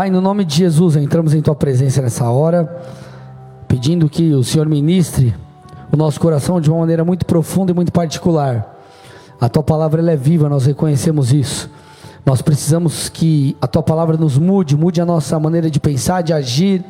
Pai, no nome de Jesus, entramos em tua presença nessa hora, pedindo que o Senhor ministre o nosso coração de uma maneira muito profunda e muito particular. A tua palavra é viva, nós reconhecemos isso. Nós precisamos que a tua palavra nos mude, mude a nossa maneira de pensar, de agir,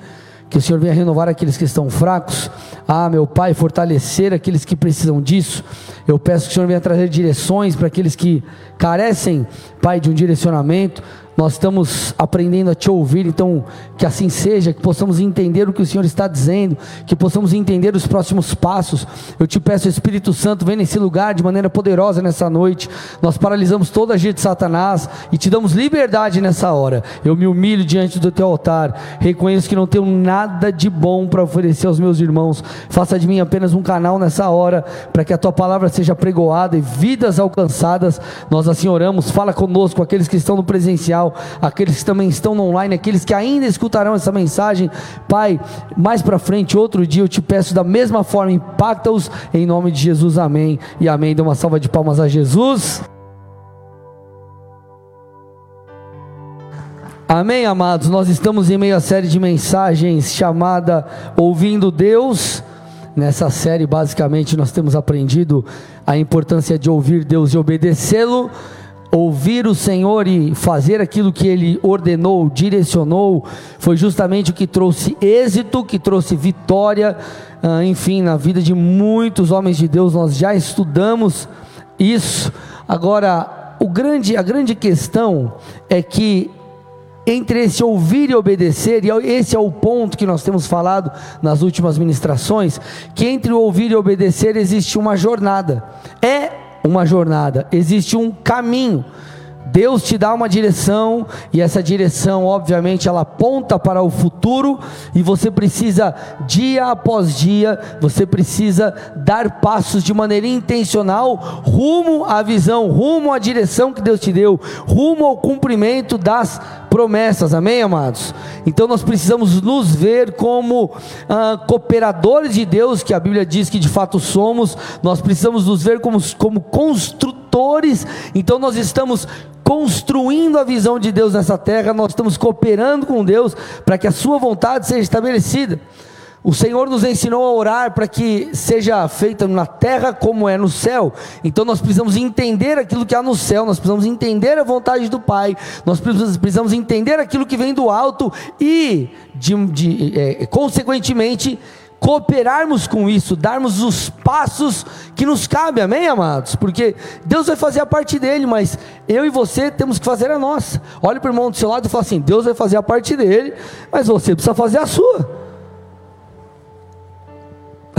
que o Senhor venha renovar aqueles que estão fracos. Ah, meu Pai, fortalecer aqueles que precisam disso. Eu peço que o Senhor venha trazer direções para aqueles que carecem, Pai, de um direcionamento nós estamos aprendendo a te ouvir, então que assim seja, que possamos entender o que o Senhor está dizendo, que possamos entender os próximos passos. Eu te peço, Espírito Santo, vem nesse lugar de maneira poderosa nessa noite. Nós paralisamos toda a agir de Satanás e te damos liberdade nessa hora. Eu me humilho diante do teu altar, reconheço que não tenho nada de bom para oferecer aos meus irmãos. Faça de mim apenas um canal nessa hora, para que a tua palavra seja pregoada e vidas alcançadas. Nós assim oramos, fala conosco, aqueles que estão no presencial aqueles que também estão no online, aqueles que ainda escutarão essa mensagem. Pai, mais para frente, outro dia, eu te peço da mesma forma, impacta-os em nome de Jesus, amém e amém. Dê uma salva de palmas a Jesus. Amém, amados. Nós estamos em meio à série de mensagens chamada Ouvindo Deus. Nessa série, basicamente, nós temos aprendido a importância de ouvir Deus e obedecê-lo ouvir o Senhor e fazer aquilo que Ele ordenou, direcionou, foi justamente o que trouxe êxito, que trouxe vitória, ah, enfim, na vida de muitos homens de Deus. Nós já estudamos isso. Agora, o grande, a grande questão é que entre esse ouvir e obedecer, e esse é o ponto que nós temos falado nas últimas ministrações, que entre o ouvir e obedecer existe uma jornada. É uma jornada, existe um caminho. Deus te dá uma direção e essa direção, obviamente, ela aponta para o futuro e você precisa dia após dia, você precisa dar passos de maneira intencional rumo à visão, rumo à direção que Deus te deu, rumo ao cumprimento das promessas, amém, amados? Então nós precisamos nos ver como ah, cooperadores de Deus, que a Bíblia diz que de fato somos, nós precisamos nos ver como, como construtores, então nós estamos construindo a visão de Deus nessa terra, nós estamos cooperando com Deus para que a Sua vontade seja estabelecida. O Senhor nos ensinou a orar para que seja feita na terra como é no céu. Então nós precisamos entender aquilo que há no céu, nós precisamos entender a vontade do Pai, nós precisamos entender aquilo que vem do alto e, de, de, é, consequentemente, cooperarmos com isso, darmos os passos que nos cabem, amém, amados? Porque Deus vai fazer a parte dele, mas eu e você temos que fazer a nossa. Olhe para o irmão do seu lado e fala assim: Deus vai fazer a parte dele, mas você precisa fazer a sua.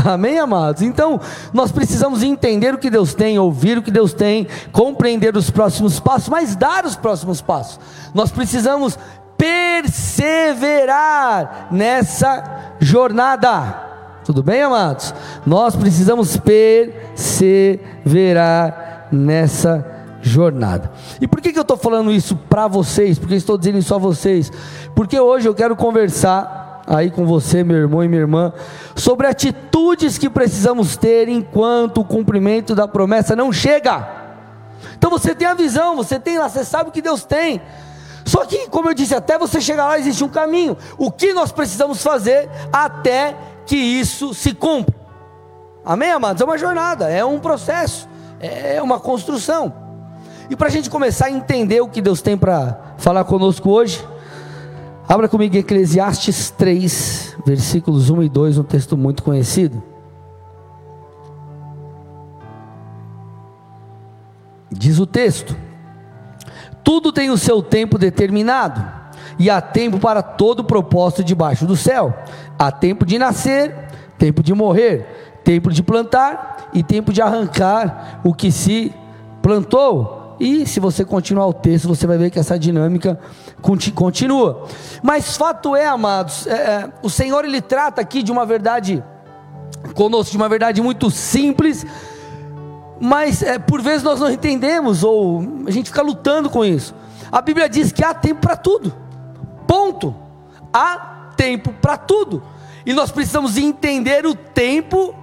Amém, amados? Então, nós precisamos entender o que Deus tem, ouvir o que Deus tem, compreender os próximos passos, mas dar os próximos passos. Nós precisamos perseverar nessa jornada. Tudo bem, amados? Nós precisamos perseverar nessa jornada. E por que, que eu estou falando isso para vocês? Porque estou dizendo isso a vocês? Porque hoje eu quero conversar aí com você, meu irmão e minha irmã, sobre atitudes que precisamos ter enquanto o cumprimento da promessa não chega. Então você tem a visão, você tem lá, você sabe o que Deus tem. Só que, como eu disse, até você chegar lá existe um caminho. O que nós precisamos fazer até que isso se cumpra? Amém, amados? É uma jornada, é um processo, é uma construção. E para a gente começar a entender o que Deus tem para falar conosco hoje, Abra comigo Eclesiastes 3, versículos 1 e 2, um texto muito conhecido. Diz o texto: Tudo tem o seu tempo determinado, e há tempo para todo propósito debaixo do céu. Há tempo de nascer, tempo de morrer, tempo de plantar e tempo de arrancar o que se plantou e se você continuar o texto, você vai ver que essa dinâmica continua. Mas fato é, amados, é, é, o Senhor ele trata aqui de uma verdade conosco, de uma verdade muito simples, mas é, por vezes nós não entendemos ou a gente fica lutando com isso. A Bíblia diz que há tempo para tudo. Ponto. Há tempo para tudo. E nós precisamos entender o tempo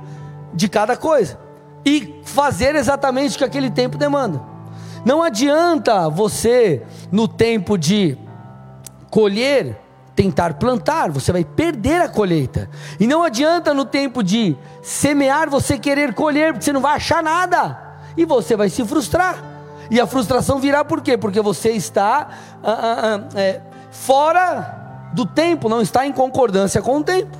de cada coisa e fazer exatamente o que aquele tempo demanda. Não adianta você, no tempo de colher, tentar plantar, você vai perder a colheita. E não adianta no tempo de semear você querer colher, porque você não vai achar nada. E você vai se frustrar. E a frustração virá por quê? Porque você está ah, ah, ah, é, fora do tempo, não está em concordância com o tempo.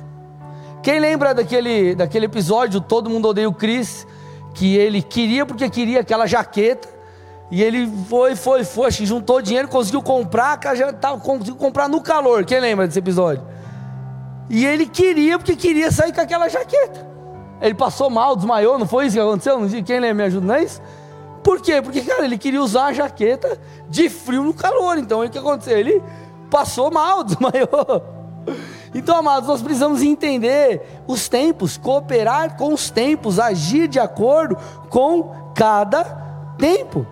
Quem lembra daquele, daquele episódio, Todo Mundo Odeia o Chris, que ele queria porque queria aquela jaqueta, e ele foi, foi, foi, juntou dinheiro, conseguiu comprar, conseguiu comprar no calor. Quem lembra desse episódio? E ele queria porque queria sair com aquela jaqueta. Ele passou mal, desmaiou, não foi isso que aconteceu? Quem lembra me ajuda, não é isso? Por quê? Porque, cara, ele queria usar a jaqueta de frio no calor. Então, o que aconteceu? Ele passou mal, desmaiou. Então, amados, nós precisamos entender os tempos, cooperar com os tempos, agir de acordo com cada tempo.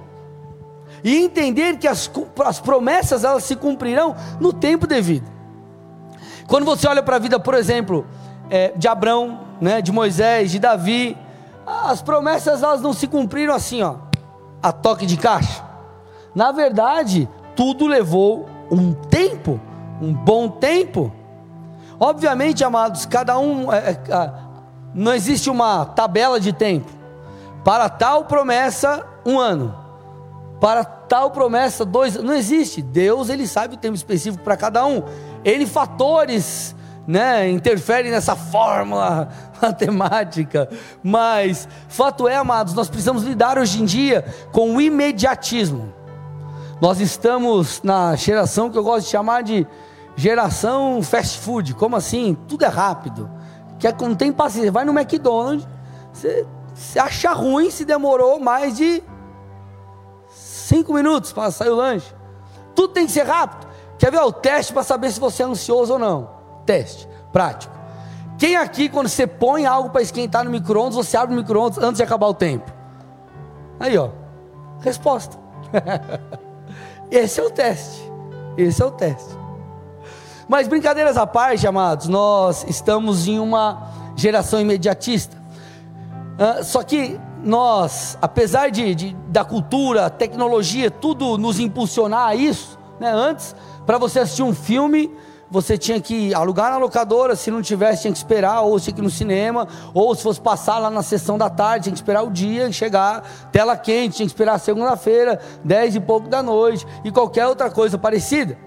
E entender que as, as promessas elas se cumprirão no tempo devido. Quando você olha para a vida, por exemplo, é, de Abraão, né, de Moisés, de Davi, as promessas elas não se cumpriram assim, ó, a toque de caixa. Na verdade, tudo levou um tempo, um bom tempo. Obviamente, amados, cada um, é, é, não existe uma tabela de tempo. Para tal promessa, um ano. Para tal promessa, dois Não existe. Deus, ele sabe o tempo específico para cada um. Ele fatores, né, interferem nessa fórmula matemática. Mas, fato é, amados, nós precisamos lidar hoje em dia com o imediatismo. Nós estamos na geração que eu gosto de chamar de Geração fast food, como assim? Tudo é rápido. Que é, não tem paciência. Vai no McDonald's, você, você acha ruim se demorou mais de cinco minutos para sair o lanche. Tudo tem que ser rápido. Quer ver o teste para saber se você é ansioso ou não? Teste, prático. Quem aqui, quando você põe algo para esquentar no micro-ondas, você abre o micro-ondas antes de acabar o tempo? Aí, ó. Resposta. Esse é o teste. Esse é o teste. Mas brincadeiras à parte, amados, nós estamos em uma geração imediatista. Uh, só que nós, apesar de, de, da cultura, tecnologia, tudo nos impulsionar a isso, né? antes, para você assistir um filme, você tinha que alugar na locadora, se não tivesse, tinha que esperar, ou tinha que ir no cinema, ou se fosse passar lá na sessão da tarde, tinha que esperar o dia chegar, tela quente, tinha que esperar segunda-feira, dez e pouco da noite, e qualquer outra coisa parecida.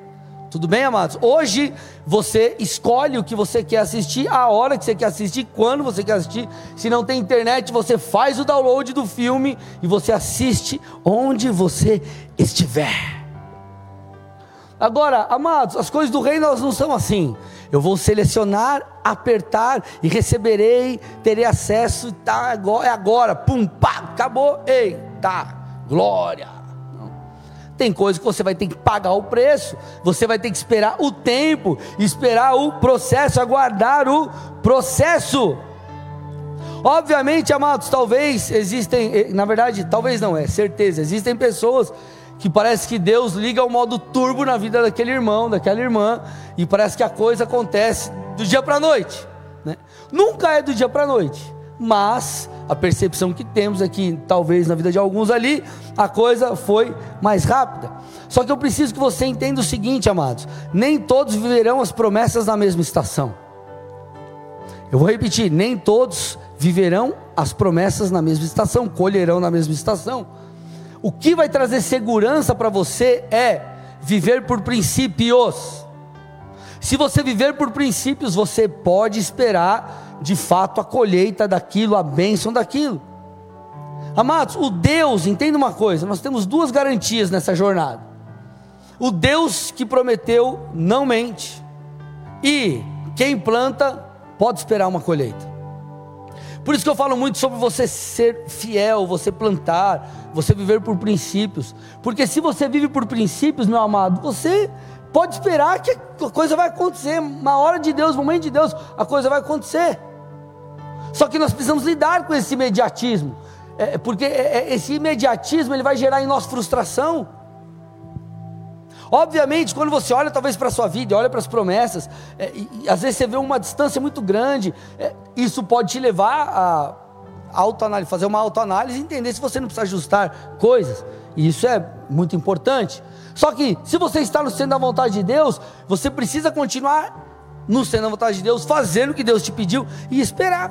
Tudo bem, amados? Hoje você escolhe o que você quer assistir, a hora que você quer assistir, quando você quer assistir. Se não tem internet, você faz o download do filme e você assiste onde você estiver. Agora, amados, as coisas do reino elas não são assim. Eu vou selecionar, apertar e receberei, terei acesso, tá, é agora, pum, pá, acabou, eita, glória. Tem coisas que você vai ter que pagar o preço, você vai ter que esperar o tempo, esperar o processo, aguardar o processo. Obviamente, amados, talvez existem, eh, na verdade, talvez não, é certeza, existem pessoas que parece que Deus liga o modo turbo na vida daquele irmão, daquela irmã, e parece que a coisa acontece do dia para a noite. Né? Nunca é do dia para a noite, mas a percepção que temos é que talvez na vida de alguns ali a coisa foi mais rápida. Só que eu preciso que você entenda o seguinte, amados: nem todos viverão as promessas na mesma estação. Eu vou repetir: nem todos viverão as promessas na mesma estação, colherão na mesma estação. O que vai trazer segurança para você é viver por princípios. Se você viver por princípios, você pode esperar de fato a colheita daquilo, a bênção daquilo. Amados, o Deus, entenda uma coisa, nós temos duas garantias nessa jornada. O Deus que prometeu não mente, e quem planta pode esperar uma colheita. Por isso que eu falo muito sobre você ser fiel, você plantar, você viver por princípios. Porque se você vive por princípios, meu amado, você pode esperar que a coisa vai acontecer. Na hora de Deus, no momento de Deus, a coisa vai acontecer. Só que nós precisamos lidar com esse imediatismo, é, porque é, é, esse imediatismo ele vai gerar em nós frustração. Obviamente, quando você olha talvez para a sua vida, olha para as promessas, é, e, às vezes você vê uma distância muito grande, é, isso pode te levar a, autoanálise, fazer uma autoanálise e entender se você não precisa ajustar coisas. E isso é muito importante. Só que, se você está no centro da vontade de Deus, você precisa continuar no centro da vontade de Deus, fazendo o que Deus te pediu e esperar.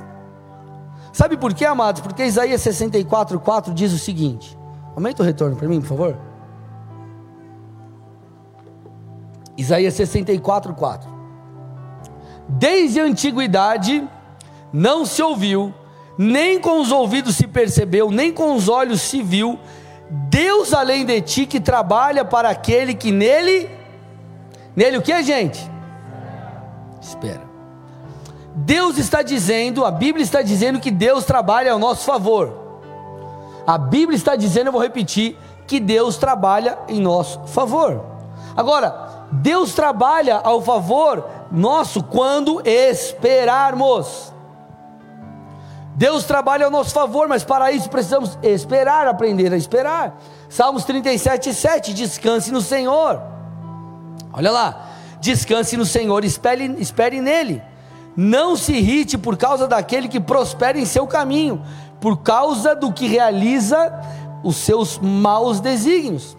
Sabe por quê, amados? Porque Isaías 64, 4 diz o seguinte: aumenta o retorno para mim, por favor. Isaías 64, 4. Desde a antiguidade não se ouviu, nem com os ouvidos se percebeu, nem com os olhos se viu, Deus além de ti que trabalha para aquele que nele, nele o que, gente? Espera. Deus está dizendo, a Bíblia está dizendo que Deus trabalha ao nosso favor. A Bíblia está dizendo, eu vou repetir, que Deus trabalha em nosso favor. Agora, Deus trabalha ao favor nosso quando esperarmos. Deus trabalha ao nosso favor, mas para isso precisamos esperar, aprender a esperar. Salmos 37, 7: Descanse no Senhor. Olha lá, descanse no Senhor, espere, espere nele. Não se irrite por causa daquele que prospera em seu caminho, por causa do que realiza os seus maus desígnios.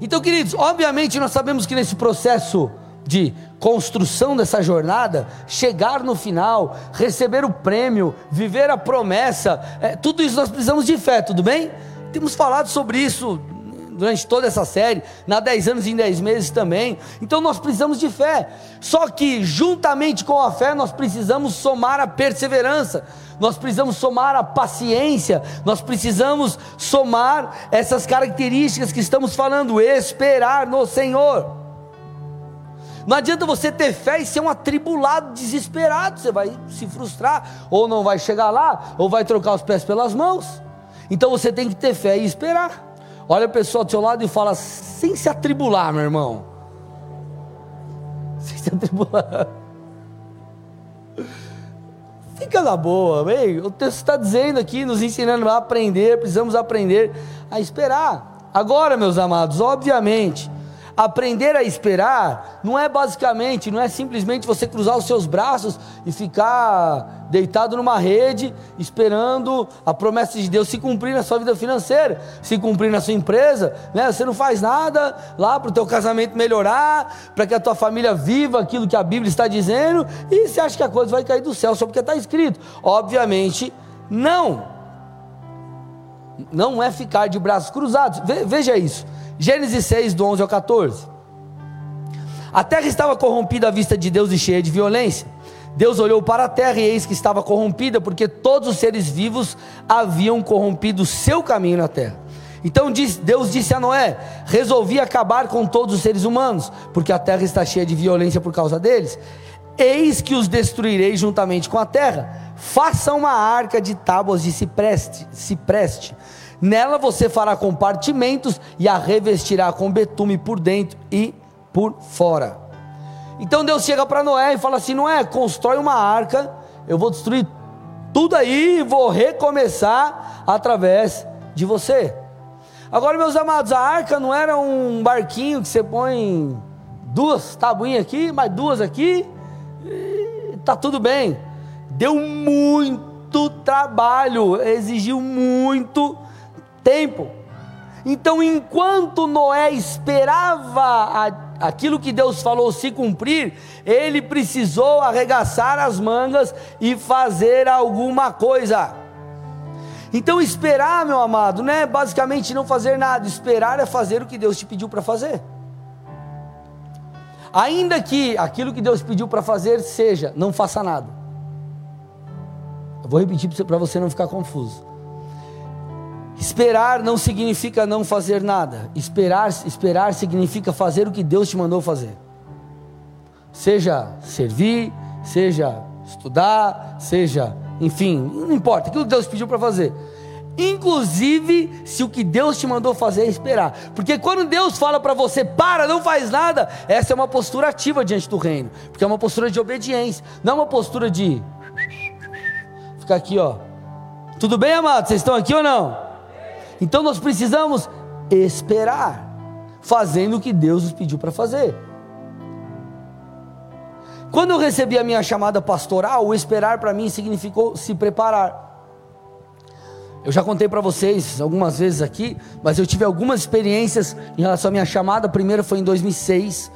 Então, queridos, obviamente nós sabemos que nesse processo de construção dessa jornada, chegar no final, receber o prêmio, viver a promessa, é, tudo isso nós precisamos de fé, tudo bem? Temos falado sobre isso durante toda essa série, na 10 anos em 10 meses também. Então nós precisamos de fé. Só que juntamente com a fé nós precisamos somar a perseverança. Nós precisamos somar a paciência, nós precisamos somar essas características que estamos falando, esperar no Senhor. Não adianta você ter fé e ser um atribulado, desesperado, você vai se frustrar, ou não vai chegar lá, ou vai trocar os pés pelas mãos. Então você tem que ter fé e esperar. Olha a pessoa do seu lado e fala, sem se atribular, meu irmão. Sem se atribular. Fica na boa, bem. O texto está dizendo aqui, nos ensinando a aprender, precisamos aprender a esperar. Agora, meus amados, obviamente, Aprender a esperar não é basicamente, não é simplesmente você cruzar os seus braços e ficar deitado numa rede esperando a promessa de Deus se cumprir na sua vida financeira, se cumprir na sua empresa, né? Você não faz nada lá para o teu casamento melhorar, para que a tua família viva aquilo que a Bíblia está dizendo, e você acha que a coisa vai cair do céu só porque está escrito? Obviamente, não. Não é ficar de braços cruzados. Veja isso. Gênesis 6, do 11 ao 14. A terra estava corrompida à vista de Deus e cheia de violência. Deus olhou para a terra e eis que estava corrompida, porque todos os seres vivos haviam corrompido seu caminho na terra. Então Deus disse a Noé: Resolvi acabar com todos os seres humanos, porque a terra está cheia de violência por causa deles. Eis que os destruirei juntamente com a terra. Faça uma arca de tábuas de cipreste, cipreste Nela você fará compartimentos e a revestirá com betume por dentro e por fora. Então Deus chega para Noé e fala assim: Noé, constrói uma arca, eu vou destruir tudo aí e vou recomeçar através de você. Agora, meus amados, a arca não era um barquinho que você põe duas tabuinhas aqui, mais duas aqui, e tá tudo bem. Deu muito trabalho, exigiu muito tempo. Então, enquanto Noé esperava a, aquilo que Deus falou se cumprir, ele precisou arregaçar as mangas e fazer alguma coisa. Então, esperar, meu amado, não é basicamente não fazer nada, esperar é fazer o que Deus te pediu para fazer. Ainda que aquilo que Deus pediu para fazer seja, não faça nada. Eu vou repetir para você não ficar confuso. Esperar não significa não fazer nada. Esperar, esperar significa fazer o que Deus te mandou fazer. Seja servir, seja estudar, seja, enfim, não importa, aquilo que Deus pediu para fazer. Inclusive, se o que Deus te mandou fazer é esperar. Porque quando Deus fala para você, para, não faz nada, essa é uma postura ativa diante do reino. Porque é uma postura de obediência, não é uma postura de ficar aqui, ó. Tudo bem, amados? Vocês estão aqui ou não? Então nós precisamos esperar, fazendo o que Deus nos pediu para fazer. Quando eu recebi a minha chamada pastoral, o esperar para mim significou se preparar. Eu já contei para vocês algumas vezes aqui, mas eu tive algumas experiências em relação à minha chamada. A primeira foi em 2006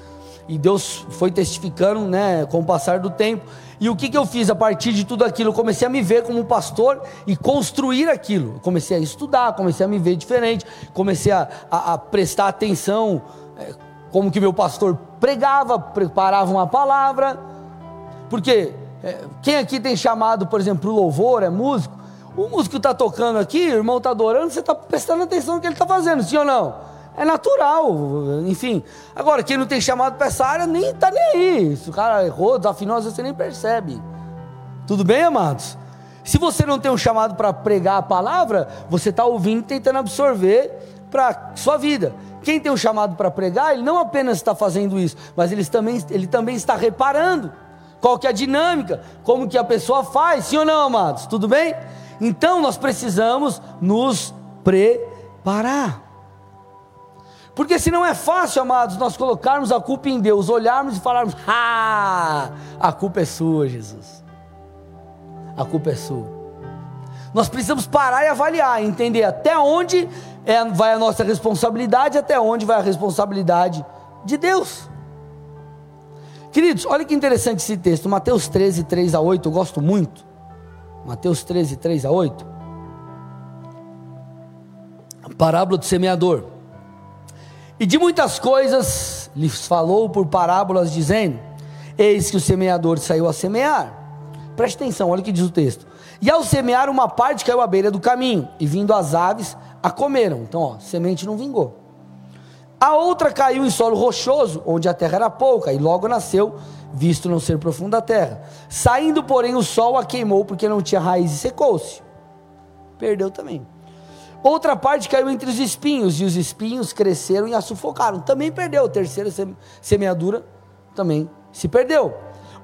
e Deus foi testificando, né, com o passar do tempo. E o que, que eu fiz a partir de tudo aquilo? Eu comecei a me ver como pastor e construir aquilo. Eu comecei a estudar, comecei a me ver diferente, comecei a, a, a prestar atenção, é, como que meu pastor pregava, preparava uma palavra. Porque é, quem aqui tem chamado, por exemplo, o louvor, é músico? O músico está tocando aqui, o irmão está adorando, você está prestando atenção no que ele está fazendo, sim ou não? É natural, enfim. Agora, quem não tem chamado para essa área, nem está nem aí. Se o cara errou, desafinou, às vezes você nem percebe. Tudo bem, amados? Se você não tem um chamado para pregar a palavra, você está ouvindo e tentando absorver para sua vida. Quem tem um chamado para pregar, ele não apenas está fazendo isso, mas ele também, ele também está reparando qual que é a dinâmica, como que a pessoa faz, sim ou não, amados? Tudo bem? Então nós precisamos nos preparar. Porque se não é fácil, amados, nós colocarmos a culpa em Deus, olharmos e falarmos: "Ah, a culpa é sua, Jesus". A culpa é sua. Nós precisamos parar e avaliar, entender até onde é, vai a nossa responsabilidade, até onde vai a responsabilidade de Deus. Queridos, olha que interessante esse texto, Mateus 13, 3 a 8, eu gosto muito. Mateus 13, 3 a 8. A parábola do semeador. E de muitas coisas lhes falou por parábolas, dizendo: Eis que o semeador saiu a semear. Preste atenção, olha o que diz o texto. E ao semear, uma parte caiu à beira do caminho, e vindo as aves, a comeram. Então, ó, semente não vingou. A outra caiu em solo rochoso, onde a terra era pouca, e logo nasceu, visto não ser profunda a terra. Saindo, porém, o sol a queimou, porque não tinha raiz e secou-se. Perdeu também. Outra parte caiu entre os espinhos, e os espinhos cresceram e a sufocaram. Também perdeu. A terceira semeadura também se perdeu.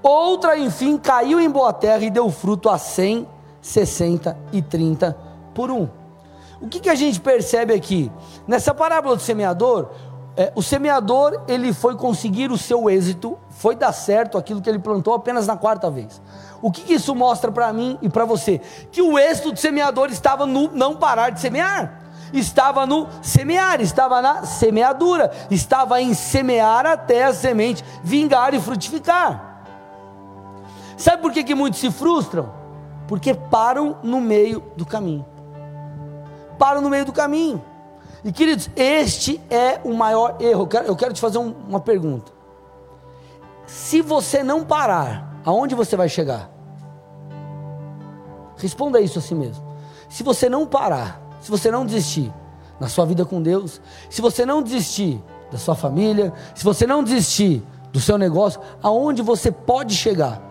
Outra, enfim, caiu em boa terra e deu fruto a 100, 60 e 30 por um. O que, que a gente percebe aqui? Nessa parábola do semeador, é, o semeador ele foi conseguir o seu êxito, foi dar certo aquilo que ele plantou apenas na quarta vez. O que, que isso mostra para mim e para você? Que o êxito do semeador estava no não parar de semear, estava no semear, estava na semeadura, estava em semear até a semente vingar e frutificar. Sabe por que, que muitos se frustram? Porque param no meio do caminho. Param no meio do caminho. E queridos, este é o maior erro. Eu quero, eu quero te fazer um, uma pergunta. Se você não parar, aonde você vai chegar? Responda isso a si mesmo. Se você não parar, se você não desistir na sua vida com Deus, se você não desistir da sua família, se você não desistir do seu negócio, aonde você pode chegar?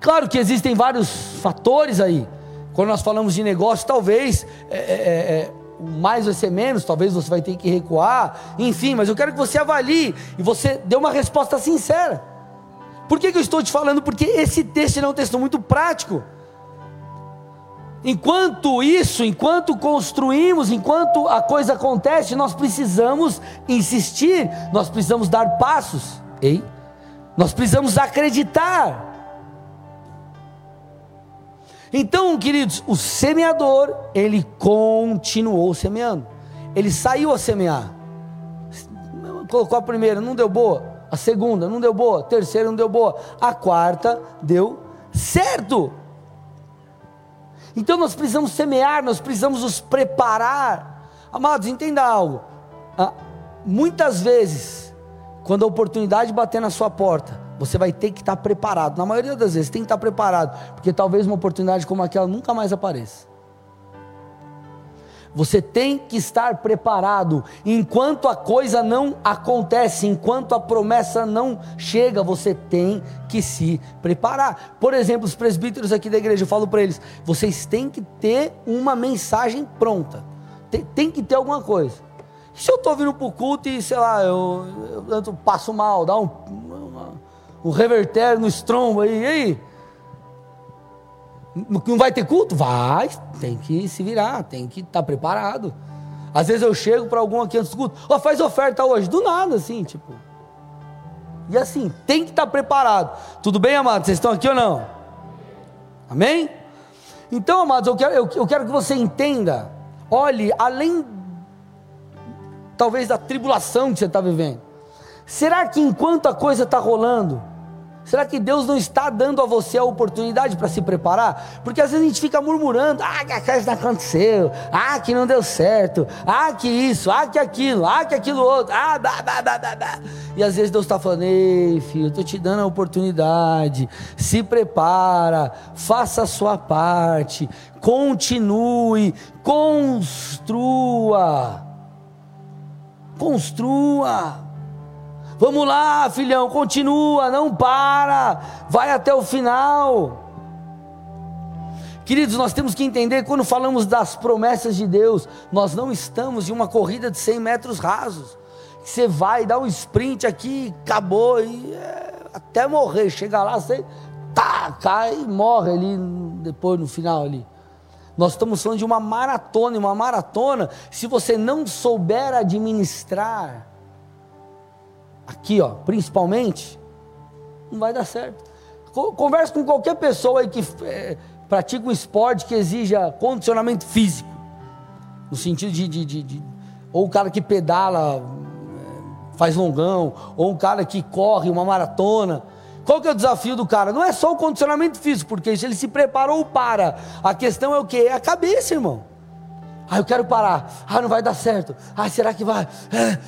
Claro que existem vários fatores aí. Quando nós falamos de negócio, talvez é, é, é, mais vai ser menos, talvez você vai ter que recuar, enfim, mas eu quero que você avalie e você dê uma resposta sincera. Por que, que eu estou te falando? Porque esse texto é um texto muito prático. Enquanto isso, enquanto construímos, enquanto a coisa acontece, nós precisamos insistir, nós precisamos dar passos, ei? Nós precisamos acreditar. Então, queridos, o semeador, ele continuou semeando. Ele saiu a semear. Colocou a primeira, não deu boa. A segunda, não deu boa. A terceira, não deu boa. A quarta, deu certo. Então nós precisamos semear, nós precisamos nos preparar. Amados, entenda algo. Ah, muitas vezes, quando a oportunidade bater na sua porta, você vai ter que estar preparado. Na maioria das vezes, tem que estar preparado, porque talvez uma oportunidade como aquela nunca mais apareça. Você tem que estar preparado. Enquanto a coisa não acontece, enquanto a promessa não chega, você tem que se preparar. Por exemplo, os presbíteros aqui da igreja, eu falo para eles: vocês têm que ter uma mensagem pronta. Tem, tem que ter alguma coisa. Se eu estou vindo para o culto e, sei lá, eu, eu, eu passo mal, dá um, o revertério no estrombo aí, e aí? Não vai ter culto? Vai, tem que se virar, tem que estar tá preparado. Às vezes eu chego para algum aqui antes do culto, ó, oh, faz oferta hoje, do nada, assim, tipo. E assim, tem que estar tá preparado. Tudo bem, amados? Vocês estão aqui ou não? Amém? Então, amados, eu quero, eu, eu quero que você entenda, olhe, além talvez da tribulação que você está vivendo, será que enquanto a coisa está rolando, Será que Deus não está dando a você a oportunidade para se preparar? Porque às vezes a gente fica murmurando: ah, que a coisa não aconteceu, ah, que não deu certo, ah, que isso, ah, que aquilo, ah, que aquilo outro, ah, dá, dá, dá, dá, dá. E às vezes Deus está falando: ei, filho, eu estou te dando a oportunidade, se prepara, faça a sua parte, continue, construa. Construa. Vamos lá, filhão, continua, não para, vai até o final. Queridos, nós temos que entender quando falamos das promessas de Deus, nós não estamos em uma corrida de 100 metros rasos. Você vai dar um sprint aqui, acabou, e é, até morrer, chega lá, você tá, cai e morre ali depois no final ali. Nós estamos falando de uma maratona, e uma maratona, se você não souber administrar, aqui, ó, principalmente, não vai dar certo. Converse com qualquer pessoa aí que é, pratica um esporte que exija condicionamento físico, no sentido de, de, de, de ou o cara que pedala, é, faz longão, ou um cara que corre uma maratona. Qual que é o desafio do cara? Não é só o condicionamento físico, porque se ele se preparou para. A questão é o que? É a cabeça, irmão. Ah, eu quero parar. Ah, não vai dar certo. Ah, será que vai? É.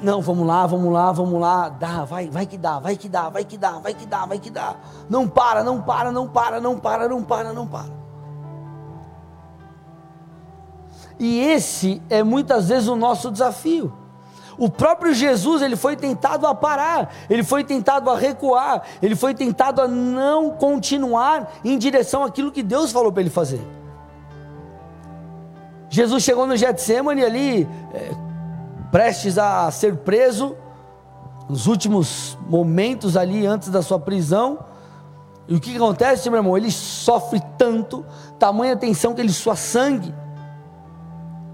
Não, vamos lá, vamos lá, vamos lá. Dá, vai, vai que dá, vai que dá, vai que dá, vai que dá, vai que dá. Não para, não para, não para, não para, não para, não para. E esse é muitas vezes o nosso desafio. O próprio Jesus, ele foi tentado a parar, ele foi tentado a recuar, ele foi tentado a não continuar em direção àquilo que Deus falou para ele fazer. Jesus chegou no Getsemane ali, é, prestes a ser preso, nos últimos momentos ali antes da sua prisão. E o que acontece, meu irmão? Ele sofre tanto, tamanha tensão que ele sua sangue.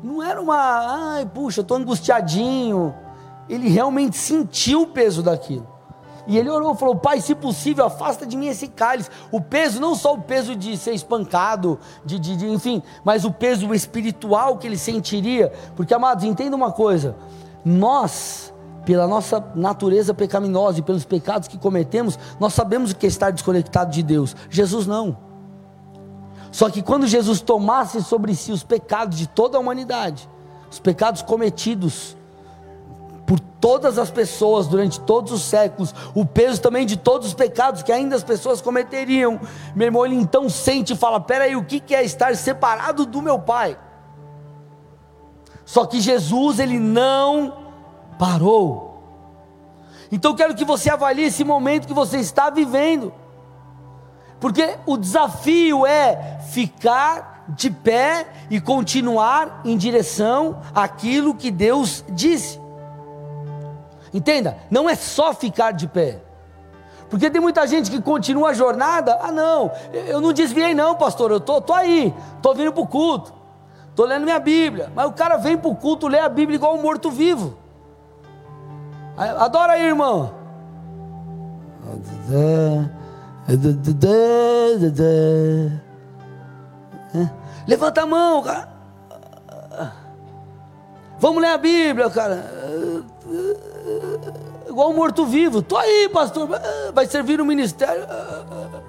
Não era uma, ai, puxa, estou angustiadinho. Ele realmente sentiu o peso daquilo. E ele orou, falou: Pai, se possível, afasta de mim esse cálice. O peso, não só o peso de ser espancado, de, de, de, enfim, mas o peso espiritual que ele sentiria. Porque, amados, entenda uma coisa: nós, pela nossa natureza pecaminosa e pelos pecados que cometemos, nós sabemos o que é estar desconectado de Deus. Jesus não. Só que quando Jesus tomasse sobre si os pecados de toda a humanidade, os pecados cometidos por todas as pessoas durante todos os séculos, o peso também de todos os pecados que ainda as pessoas cometeriam. Meu irmão, ele então sente e fala: peraí, o que é estar separado do meu Pai? Só que Jesus, ele não parou. Então quero que você avalie esse momento que você está vivendo, porque o desafio é ficar de pé e continuar em direção àquilo que Deus disse. Entenda, não é só ficar de pé. Porque tem muita gente que continua a jornada. Ah, não, eu não desviei, não, pastor. Eu tô, tô aí, tô vindo para o culto, tô lendo minha Bíblia. Mas o cara vem para o culto ler a Bíblia igual um morto-vivo. Adora aí, irmão. Levanta a mão, cara. Vamos ler a Bíblia, cara igual um morto-vivo. Tô aí, pastor. Ah, vai servir no ministério. Ah, ah,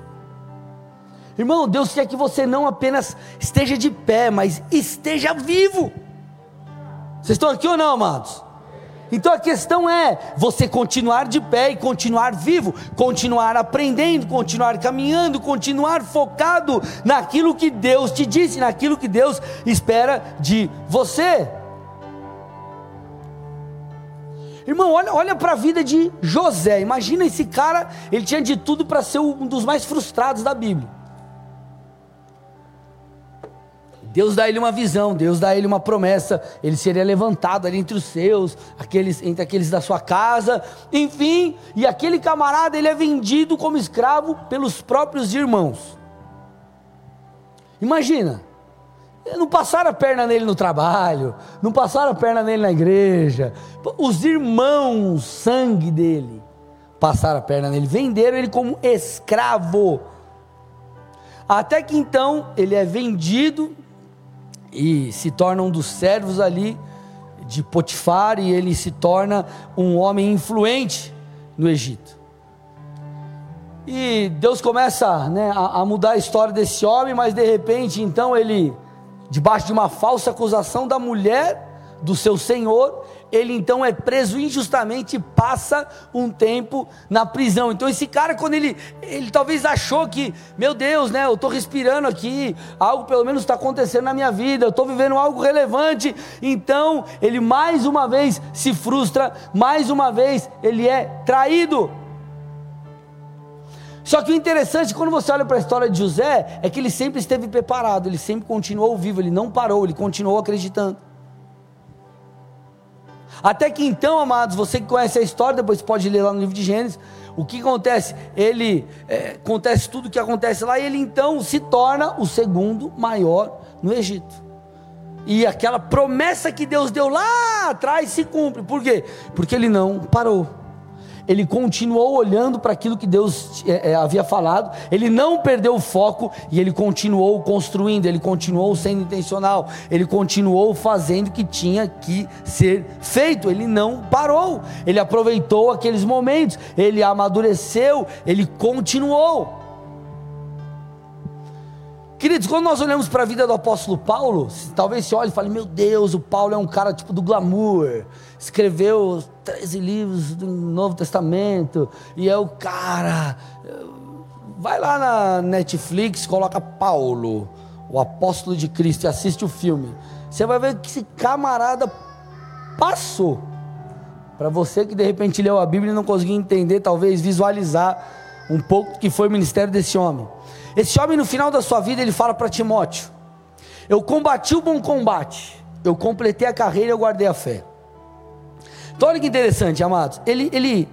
Irmão, Deus quer que você não apenas esteja de pé, mas esteja vivo. Vocês estão aqui ou não, amados? Então a questão é você continuar de pé e continuar vivo, continuar aprendendo, continuar caminhando, continuar focado naquilo que Deus te disse, naquilo que Deus espera de você. Irmão, olha, olha para a vida de José. Imagina esse cara, ele tinha de tudo para ser um dos mais frustrados da Bíblia. Deus dá ele uma visão, Deus dá ele uma promessa, ele seria levantado ali entre os seus, aqueles, entre aqueles da sua casa, enfim, e aquele camarada ele é vendido como escravo pelos próprios irmãos. Imagina, não passaram a perna nele no trabalho, não passaram a perna nele na igreja. Os irmãos, sangue dele, passaram a perna nele, venderam ele como escravo. Até que então ele é vendido e se torna um dos servos ali de Potifar e ele se torna um homem influente no Egito. E Deus começa né, a, a mudar a história desse homem, mas de repente então ele, debaixo de uma falsa acusação da mulher do seu senhor, ele então é preso injustamente e passa um tempo na prisão. Então esse cara quando ele ele talvez achou que, meu Deus, né, eu estou respirando aqui, algo pelo menos está acontecendo na minha vida, eu estou vivendo algo relevante. Então ele mais uma vez se frustra, mais uma vez ele é traído. Só que o interessante, quando você olha para a história de José, é que ele sempre esteve preparado, ele sempre continuou vivo, ele não parou, ele continuou acreditando. Até que então, amados, você que conhece a história, depois pode ler lá no livro de Gênesis, o que acontece? Ele é, acontece tudo o que acontece lá, e ele então se torna o segundo maior no Egito. E aquela promessa que Deus deu lá atrás se cumpre. Por quê? Porque ele não parou ele continuou olhando para aquilo que Deus é, havia falado, ele não perdeu o foco e ele continuou construindo, ele continuou sendo intencional, ele continuou fazendo o que tinha que ser feito, ele não parou, ele aproveitou aqueles momentos, ele amadureceu, ele continuou. Queridos, quando nós olhamos para a vida do apóstolo Paulo, talvez se olhe e fale: Meu Deus, o Paulo é um cara tipo do glamour, escreveu 13 livros do Novo Testamento, e é o cara. Vai lá na Netflix, coloca Paulo, o apóstolo de Cristo, e assiste o filme. Você vai ver que esse camarada passou. Para você que de repente leu a Bíblia e não conseguiu entender, talvez visualizar um pouco que foi o ministério desse homem. Esse homem, no final da sua vida, ele fala para Timóteo: Eu combati o bom combate, eu completei a carreira e eu guardei a fé. Então, olha que interessante, amados. Ele, ele,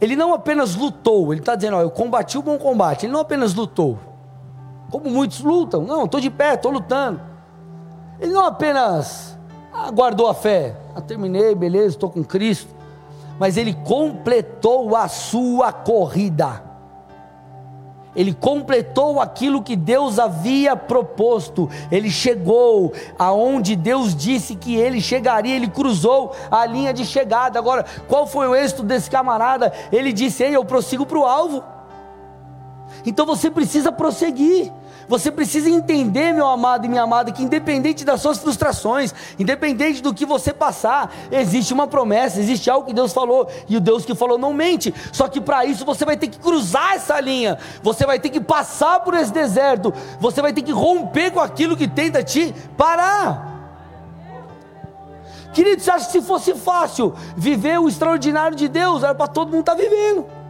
ele não apenas lutou, ele está dizendo: ó, Eu combati o bom combate. Ele não apenas lutou, como muitos lutam, não, estou de pé, estou lutando. Ele não apenas ah, guardou a fé, ah, terminei, beleza, estou com Cristo, mas ele completou a sua corrida ele completou aquilo que Deus havia proposto, ele chegou aonde Deus disse que ele chegaria, ele cruzou a linha de chegada. Agora, qual foi o êxito desse camarada? Ele disse: Ei, eu prossigo para o alvo. Então você precisa prosseguir. Você precisa entender, meu amado e minha amada, que independente das suas frustrações, independente do que você passar, existe uma promessa, existe algo que Deus falou, e o Deus que falou não mente. Só que para isso você vai ter que cruzar essa linha, você vai ter que passar por esse deserto, você vai ter que romper com aquilo que tenta te parar. Querido, você acha que se fosse fácil viver o extraordinário de Deus, era para todo mundo estar tá vivendo.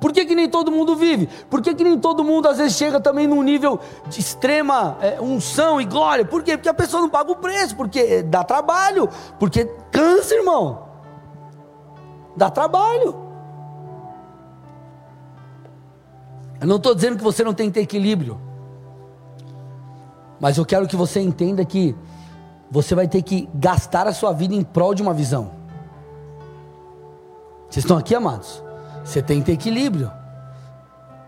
Por que, que nem todo mundo vive? Por que, que nem todo mundo às vezes chega também num nível de extrema é, unção e glória? Por quê? Porque a pessoa não paga o preço, porque dá trabalho, porque cansa, irmão. Dá trabalho. Eu não estou dizendo que você não tem que ter equilíbrio, mas eu quero que você entenda que você vai ter que gastar a sua vida em prol de uma visão. Vocês estão aqui, amados? Você tem que ter equilíbrio.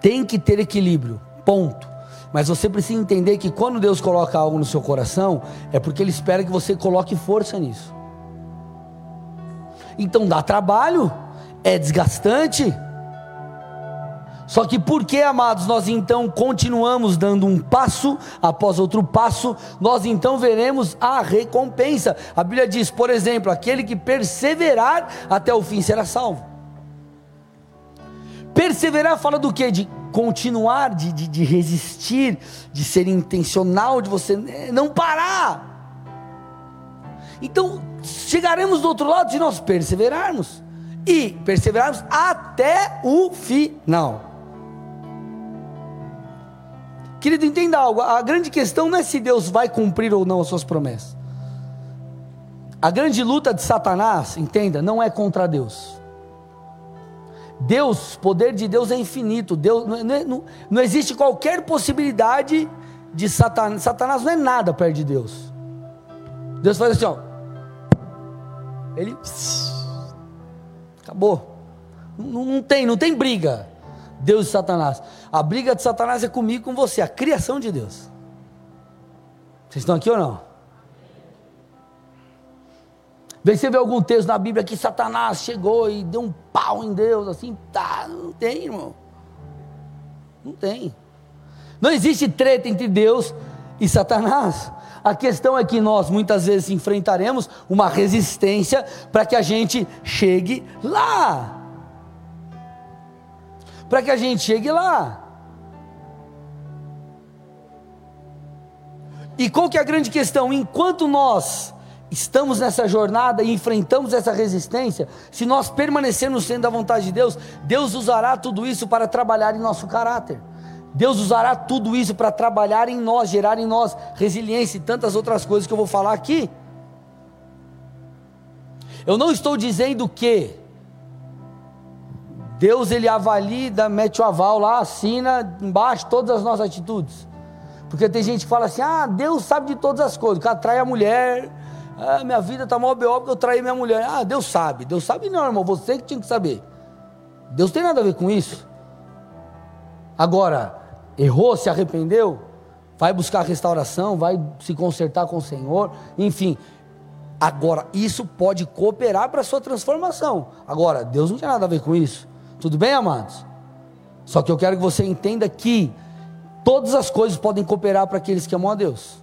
Tem que ter equilíbrio. Ponto. Mas você precisa entender que quando Deus coloca algo no seu coração, é porque Ele espera que você coloque força nisso. Então dá trabalho, é desgastante. Só que por que, amados, nós então continuamos dando um passo após outro passo, nós então veremos a recompensa. A Bíblia diz, por exemplo, aquele que perseverar até o fim será salvo. Perseverar fala do que? De continuar, de, de, de, resistir, de ser intencional, de você né, não parar. Então, chegaremos do outro lado se nós perseverarmos. E perseverarmos até o final. Querido, entenda algo: a grande questão não é se Deus vai cumprir ou não as suas promessas. A grande luta de Satanás, entenda, não é contra Deus. Deus, poder de Deus é infinito. Deus não, não, não existe qualquer possibilidade de Satanás. Satanás não é nada perto de Deus. Deus faz assim, ó. Ele acabou. Não, não tem, não tem briga. Deus e Satanás. A briga de Satanás é comigo com você, a criação de Deus. Vocês estão aqui ou não? Vê se vê algum texto na Bíblia que Satanás chegou e deu um pau em Deus, assim, tá, não tem, irmão. Não tem. Não existe treta entre Deus e Satanás. A questão é que nós muitas vezes enfrentaremos uma resistência para que a gente chegue lá. Para que a gente chegue lá. E qual que é a grande questão? Enquanto nós estamos nessa jornada e enfrentamos essa resistência, se nós permanecermos sendo a vontade de Deus, Deus usará tudo isso para trabalhar em nosso caráter. Deus usará tudo isso para trabalhar em nós, gerar em nós resiliência e tantas outras coisas que eu vou falar aqui. Eu não estou dizendo que Deus ele avalia, mete o aval lá, assina embaixo todas as nossas atitudes. Porque tem gente que fala assim: ah, Deus sabe de todas as coisas. O cara trai a mulher, ah, minha vida está mal B.O. porque eu traí minha mulher. Ah, Deus sabe. Deus sabe não, irmão. Você que tinha que saber. Deus tem nada a ver com isso. Agora, errou, se arrependeu, vai buscar restauração, vai se consertar com o Senhor, enfim. Agora, isso pode cooperar para a sua transformação. Agora, Deus não tem nada a ver com isso. Tudo bem, amados? Só que eu quero que você entenda que todas as coisas podem cooperar para aqueles que amam a Deus.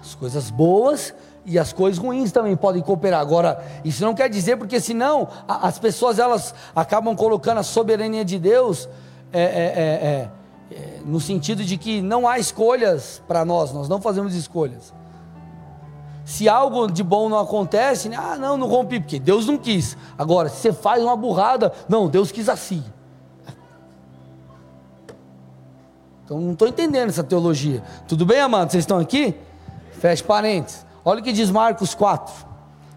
As coisas boas e as coisas ruins também podem cooperar. Agora, isso não quer dizer porque senão as pessoas elas acabam colocando a soberania de Deus é, é, é, é é, no sentido de que não há escolhas para nós, nós não fazemos escolhas. Se algo de bom não acontece, né? ah, não, não rompi, porque Deus não quis. Agora, se você faz uma burrada, não, Deus quis assim. Então, não estou entendendo essa teologia. Tudo bem, amados? Vocês estão aqui? Feche parênteses. Olha o que diz Marcos 4,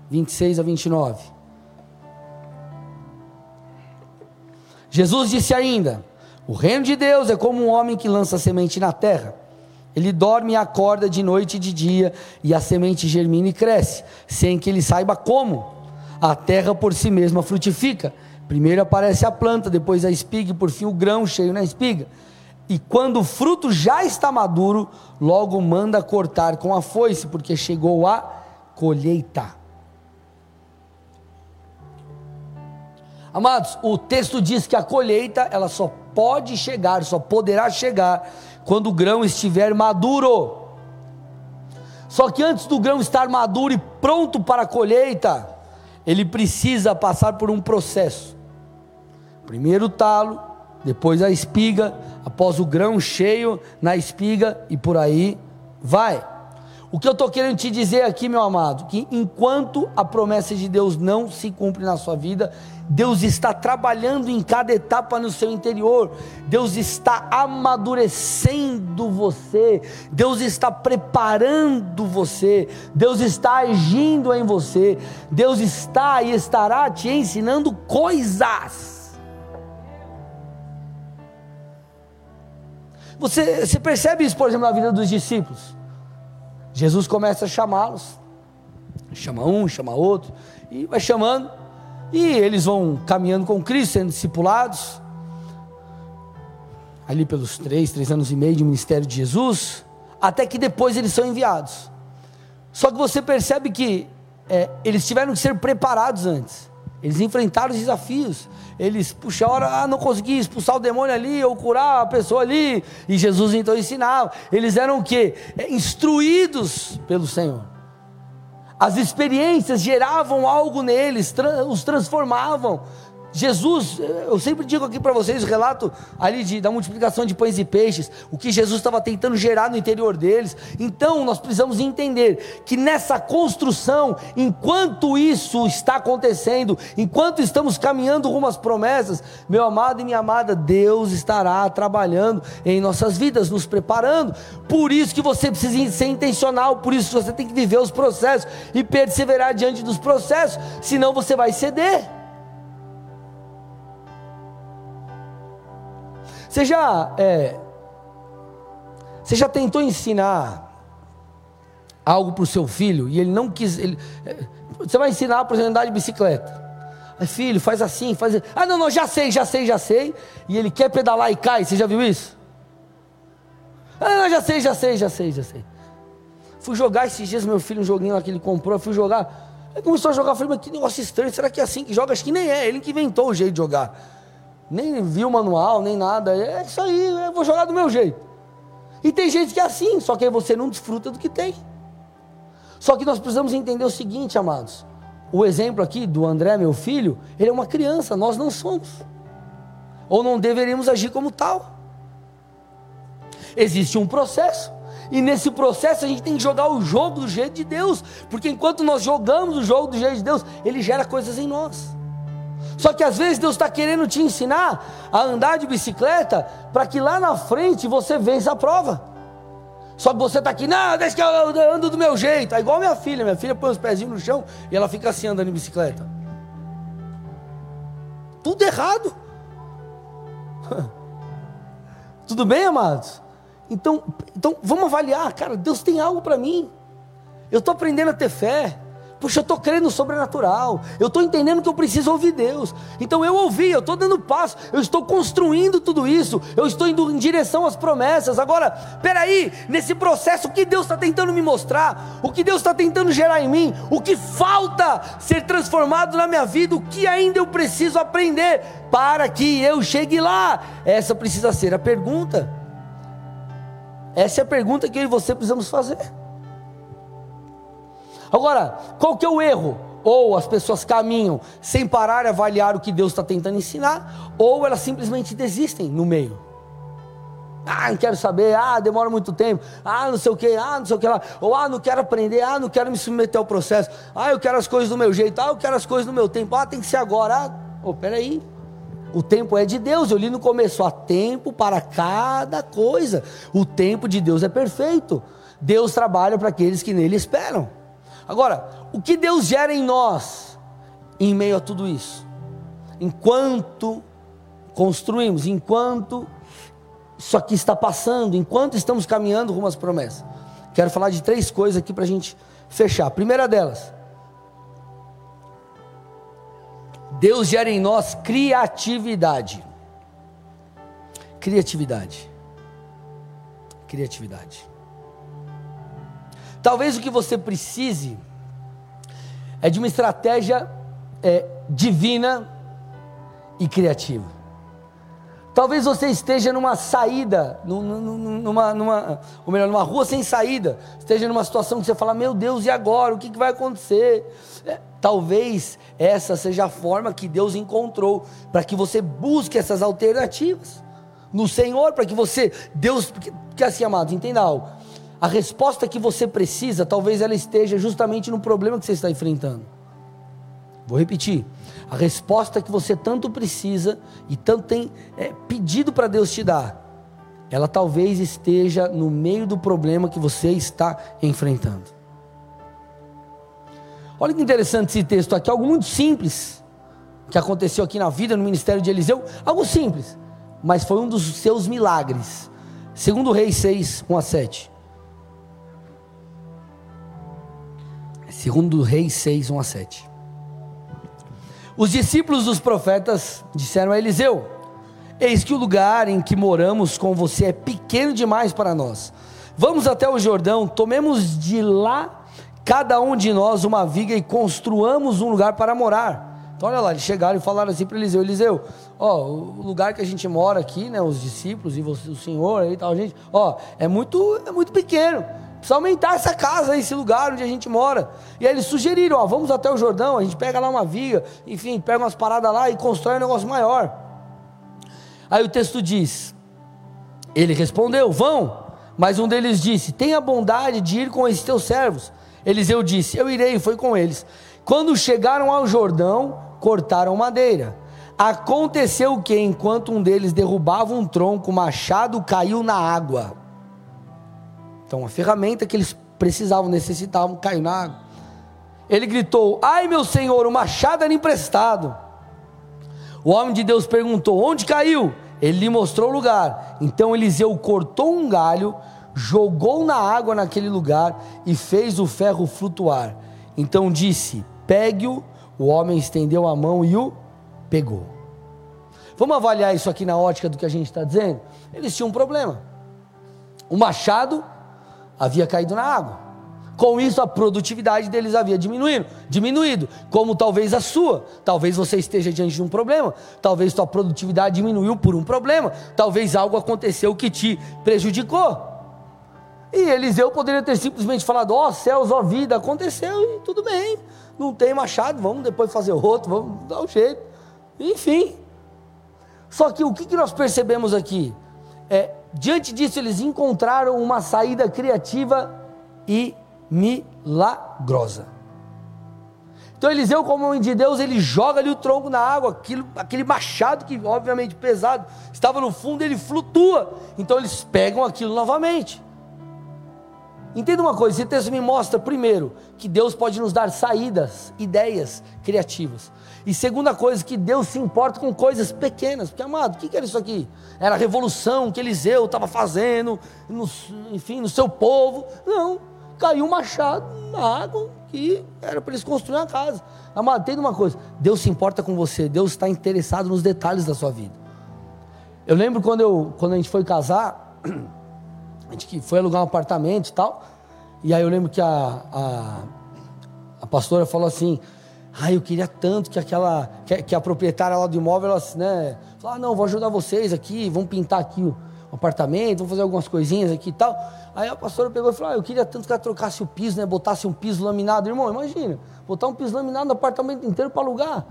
26 a 29. Jesus disse ainda: o reino de Deus é como um homem que lança semente na terra. Ele dorme e acorda de noite e de dia, e a semente germina e cresce, sem que ele saiba como. A terra por si mesma frutifica. Primeiro aparece a planta, depois a espiga e por fim o grão cheio na espiga. E quando o fruto já está maduro, logo manda cortar com a foice, porque chegou a colheita. Amados, o texto diz que a colheita ela só pode chegar, só poderá chegar quando o grão estiver maduro. Só que antes do grão estar maduro e pronto para a colheita, ele precisa passar por um processo. Primeiro o talo, depois a espiga, após o grão cheio na espiga e por aí vai. O que eu estou querendo te dizer aqui, meu amado, que enquanto a promessa de Deus não se cumpre na sua vida, Deus está trabalhando em cada etapa no seu interior, Deus está amadurecendo você, Deus está preparando você, Deus está agindo em você, Deus está e estará te ensinando coisas. Você, você percebe isso, por exemplo, na vida dos discípulos? Jesus começa a chamá-los, chama um, chama outro, e vai chamando, e eles vão caminhando com Cristo, sendo discipulados, ali pelos três, três anos e meio de ministério de Jesus, até que depois eles são enviados. Só que você percebe que é, eles tiveram que ser preparados antes. Eles enfrentaram os desafios. Eles, puxa, a hora, ah, não consegui expulsar o demônio ali, ou curar a pessoa ali. E Jesus então ensinava. Eles eram o quê? É, instruídos pelo Senhor. As experiências geravam algo neles, os transformavam. Jesus, eu sempre digo aqui para vocês o relato ali de, da multiplicação de pães e peixes, o que Jesus estava tentando gerar no interior deles. Então nós precisamos entender que nessa construção, enquanto isso está acontecendo, enquanto estamos caminhando rumo às promessas, meu amado e minha amada, Deus estará trabalhando em nossas vidas, nos preparando. Por isso que você precisa ser intencional, por isso que você tem que viver os processos e perseverar diante dos processos, senão você vai ceder. Você já, é, você já tentou ensinar algo para o seu filho e ele não quis. Ele, é, você vai ensinar para ele andar de bicicleta. filho, faz assim, faz assim. Ah, não, não, já sei, já sei, já sei. E ele quer pedalar e cai. Você já viu isso? Ah, não, já sei, já sei, já sei, já sei. Fui jogar esses dias, meu filho, um joguinho lá que ele comprou. Eu fui jogar. Aí começou a jogar. Eu falei, mas que negócio estranho. Será que é assim que joga? Acho que nem é. Ele que inventou o jeito de jogar. Nem viu o manual, nem nada. É isso aí, eu vou jogar do meu jeito. E tem gente que é assim, só que você não desfruta do que tem. Só que nós precisamos entender o seguinte, amados. O exemplo aqui do André, meu filho, ele é uma criança, nós não somos. Ou não deveríamos agir como tal. Existe um processo. E nesse processo a gente tem que jogar o jogo do jeito de Deus, porque enquanto nós jogamos o jogo do jeito de Deus, ele gera coisas em nós. Só que às vezes Deus está querendo te ensinar a andar de bicicleta para que lá na frente você vença a prova. Só que você está aqui, não, deixa que eu ando do meu jeito. É igual minha filha, minha filha põe os pezinhos no chão e ela fica assim andando de bicicleta. Tudo errado. Tudo bem, amados? Então, então vamos avaliar, cara, Deus tem algo para mim. Eu estou aprendendo a ter fé. Puxa, eu estou crendo no sobrenatural. Eu estou entendendo que eu preciso ouvir Deus. Então eu ouvi, eu estou dando passo, eu estou construindo tudo isso, eu estou indo em direção às promessas. Agora, peraí, nesse processo, o que Deus está tentando me mostrar? O que Deus está tentando gerar em mim? O que falta ser transformado na minha vida? O que ainda eu preciso aprender para que eu chegue lá? Essa precisa ser a pergunta. Essa é a pergunta que eu e você precisamos fazer. Agora, qual que é o erro? Ou as pessoas caminham sem parar e avaliar o que Deus está tentando ensinar, ou elas simplesmente desistem no meio. Ah, não quero saber, ah, demora muito tempo, ah, não sei o que, ah, não sei o que lá, ou ah, não quero aprender, ah, não quero me submeter ao processo, ah, eu quero as coisas do meu jeito, ah, eu quero as coisas do meu tempo, ah, tem que ser agora, ah, oh, peraí, o tempo é de Deus, eu li no começo, há tempo para cada coisa. O tempo de Deus é perfeito. Deus trabalha para aqueles que nele esperam. Agora, o que Deus gera em nós, em meio a tudo isso? Enquanto construímos, enquanto isso aqui está passando, enquanto estamos caminhando rumo às promessas. Quero falar de três coisas aqui para a gente fechar. A primeira delas, Deus gera em nós criatividade. Criatividade. Criatividade. Talvez o que você precise é de uma estratégia é, divina e criativa. Talvez você esteja numa saída, numa, numa, ou melhor, numa rua sem saída, esteja numa situação que você fala, meu Deus, e agora? O que, que vai acontecer? É, talvez essa seja a forma que Deus encontrou para que você busque essas alternativas no Senhor, para que você, Deus, porque, porque assim, amados, entenda algo. A resposta que você precisa, talvez ela esteja justamente no problema que você está enfrentando. Vou repetir. A resposta que você tanto precisa e tanto tem é, pedido para Deus te dar, ela talvez esteja no meio do problema que você está enfrentando. Olha que interessante esse texto aqui, algo muito simples que aconteceu aqui na vida, no ministério de Eliseu, algo simples, mas foi um dos seus milagres. Segundo Reis 6, 1 a 7. Segundo Reis 6, 1 a 7. Os discípulos dos profetas disseram a Eliseu: Eis que o lugar em que moramos com você é pequeno demais para nós. Vamos até o Jordão, tomemos de lá cada um de nós uma viga e construamos um lugar para morar. Então olha lá, eles chegaram e falaram assim para Eliseu: Eliseu, ó, o lugar que a gente mora aqui, né, os discípulos e você, o Senhor e tal, gente, ó, é muito, é muito pequeno. Precisa aumentar essa casa, esse lugar onde a gente mora. E aí eles sugeriram: ó, vamos até o Jordão, a gente pega lá uma viga, enfim, pega umas paradas lá e constrói um negócio maior. Aí o texto diz: Ele respondeu: Vão. Mas um deles disse: Tenha bondade de ir com esses teus servos. Eliseu disse: Eu irei, e foi com eles. Quando chegaram ao Jordão, cortaram madeira. Aconteceu que, enquanto um deles derrubava um tronco, o machado caiu na água. Então, a ferramenta que eles precisavam, necessitavam, caiu na água. Ele gritou: Ai, meu senhor, o machado era emprestado. O homem de Deus perguntou: Onde caiu? Ele lhe mostrou o lugar. Então Eliseu cortou um galho, jogou na água naquele lugar e fez o ferro flutuar. Então disse: Pegue-o, o homem estendeu a mão e o pegou. Vamos avaliar isso aqui na ótica do que a gente está dizendo? Eles tinham um problema. O machado havia caído na água. Com isso, a produtividade deles havia diminuído, diminuído, como talvez a sua. Talvez você esteja diante de um problema, talvez sua produtividade diminuiu por um problema, talvez algo aconteceu que te prejudicou. E Eliseu poderia ter simplesmente falado: Ó oh, céus, ó oh, vida, aconteceu e tudo bem, não tem machado, vamos depois fazer outro, vamos dar um jeito. Enfim. Só que o que nós percebemos aqui? É, diante disso, eles encontraram uma saída criativa e milagrosa. Então Eliseu, como homem de Deus, ele joga ali o tronco na água, aquilo, aquele machado que obviamente pesado estava no fundo, ele flutua. Então eles pegam aquilo novamente. Entenda uma coisa, esse texto me mostra, primeiro, que Deus pode nos dar saídas, ideias criativas. E segunda coisa, que Deus se importa com coisas pequenas. Porque, amado, o que era isso aqui? Era a revolução que Eliseu estava fazendo, no, enfim, no seu povo. Não caiu um machado na água que era para eles construir uma casa. Amado, tem uma coisa: Deus se importa com você, Deus está interessado nos detalhes da sua vida. Eu lembro quando, eu, quando a gente foi casar, a gente foi alugar um apartamento e tal, e aí eu lembro que a, a, a pastora falou assim: ah, eu queria tanto que aquela, que, que a proprietária lá do imóvel, ela, né, falou, ah, não, vou ajudar vocês aqui, vamos pintar aqui o, apartamento, vamos fazer algumas coisinhas aqui e tal. Aí a pastora pegou e falou: ah, Eu queria tanto que ela trocasse o piso, né? Botasse um piso laminado. Irmão, imagina, botar um piso laminado no apartamento inteiro para alugar.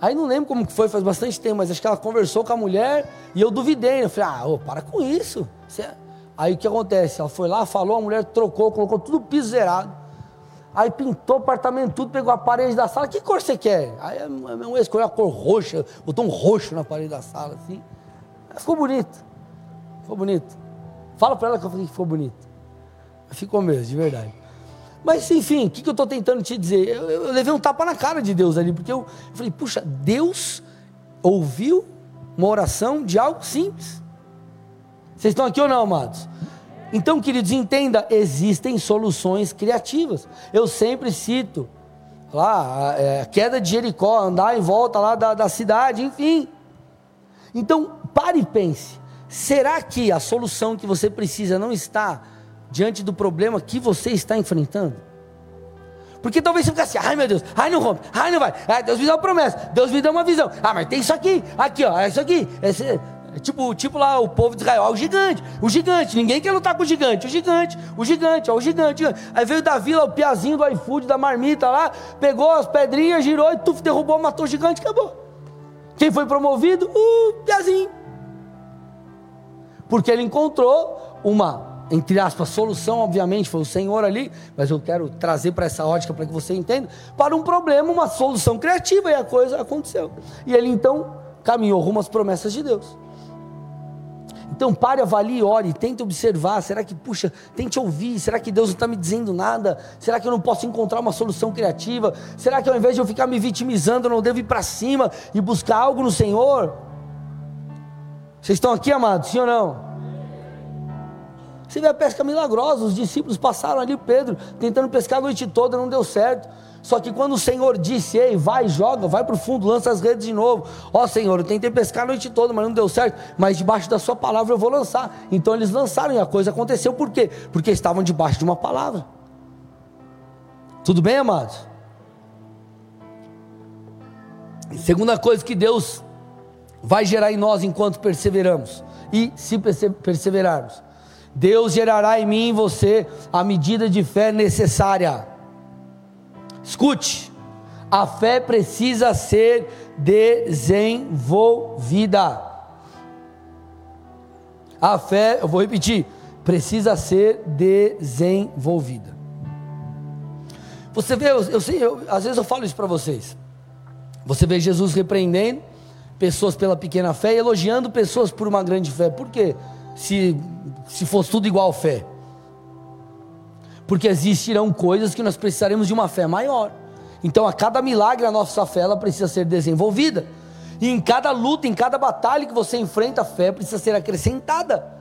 Aí não lembro como que foi, faz bastante tempo, mas acho que ela conversou com a mulher e eu duvidei. Né? Eu falei: Ah, ô, para com isso. É... Aí o que acontece? Ela foi lá, falou, a mulher trocou, colocou tudo piso zerado. Aí pintou o apartamento tudo, pegou a parede da sala. Que cor você quer? Aí a minha escolheu a cor roxa, botou um roxo na parede da sala, assim. Ficou bonito. Ficou bonito. Fala para ela que eu falei que ficou bonito. Ficou mesmo, de verdade. Mas enfim, o que, que eu estou tentando te dizer? Eu, eu, eu, levei um tapa na cara de Deus ali, porque eu, eu falei, puxa, Deus ouviu uma oração de algo simples. Vocês estão aqui ou não, amados? Então, queridos, entenda, existem soluções criativas. Eu sempre cito lá a, é, queda de Jericó, andar em volta lá da, da cidade, enfim. Então, pare e pense. Será que a solução que você precisa não está diante do problema que você está enfrentando? Porque talvez você fique assim, ai meu Deus, ai não rompe, ai não vai, ai, Deus me deu uma promessa, Deus me deu uma visão, ah, mas tem isso aqui, aqui ó, é isso aqui, esse, é tipo, tipo lá o povo de Israel, o gigante, o gigante, ninguém quer lutar com o gigante, o gigante, o gigante, ó, o gigante, aí veio Davi lá, o piazinho do iFood, da marmita lá, pegou as pedrinhas, girou e tuf, derrubou, matou o gigante, acabou. Quem foi promovido? O piazinho porque ele encontrou uma, entre aspas, solução, obviamente, foi o Senhor ali, mas eu quero trazer para essa ótica para que você entenda, para um problema, uma solução criativa, e a coisa aconteceu. E ele então caminhou rumo às promessas de Deus. Então pare, avalie, ore, tente observar. Será que, puxa, tente ouvir. Será que Deus não está me dizendo nada? Será que eu não posso encontrar uma solução criativa? Será que ao invés de eu ficar me vitimizando, eu não devo ir para cima e buscar algo no Senhor? Vocês estão aqui, amados? Sim ou não? Você vê a pesca milagrosa, os discípulos passaram ali, Pedro, tentando pescar a noite toda, não deu certo. Só que quando o Senhor disse, ei, vai, joga, vai para o fundo, lança as redes de novo. Ó oh, Senhor, eu tentei pescar a noite toda, mas não deu certo. Mas debaixo da sua palavra eu vou lançar. Então eles lançaram e a coisa aconteceu. Por quê? Porque estavam debaixo de uma palavra. Tudo bem, amados? Segunda coisa que Deus vai gerar em nós enquanto perseveramos. E se perseverarmos, Deus gerará em mim e em você a medida de fé necessária. Escute, a fé precisa ser desenvolvida. A fé, eu vou repetir, precisa ser desenvolvida. Você vê, eu, eu, eu às vezes eu falo isso para vocês. Você vê Jesus repreendendo, pessoas pela pequena fé e elogiando pessoas por uma grande fé. Por quê? Se, se fosse tudo igual fé. Porque existirão coisas que nós precisaremos de uma fé maior. Então, a cada milagre, a nossa fé ela precisa ser desenvolvida. E em cada luta, em cada batalha que você enfrenta, a fé precisa ser acrescentada.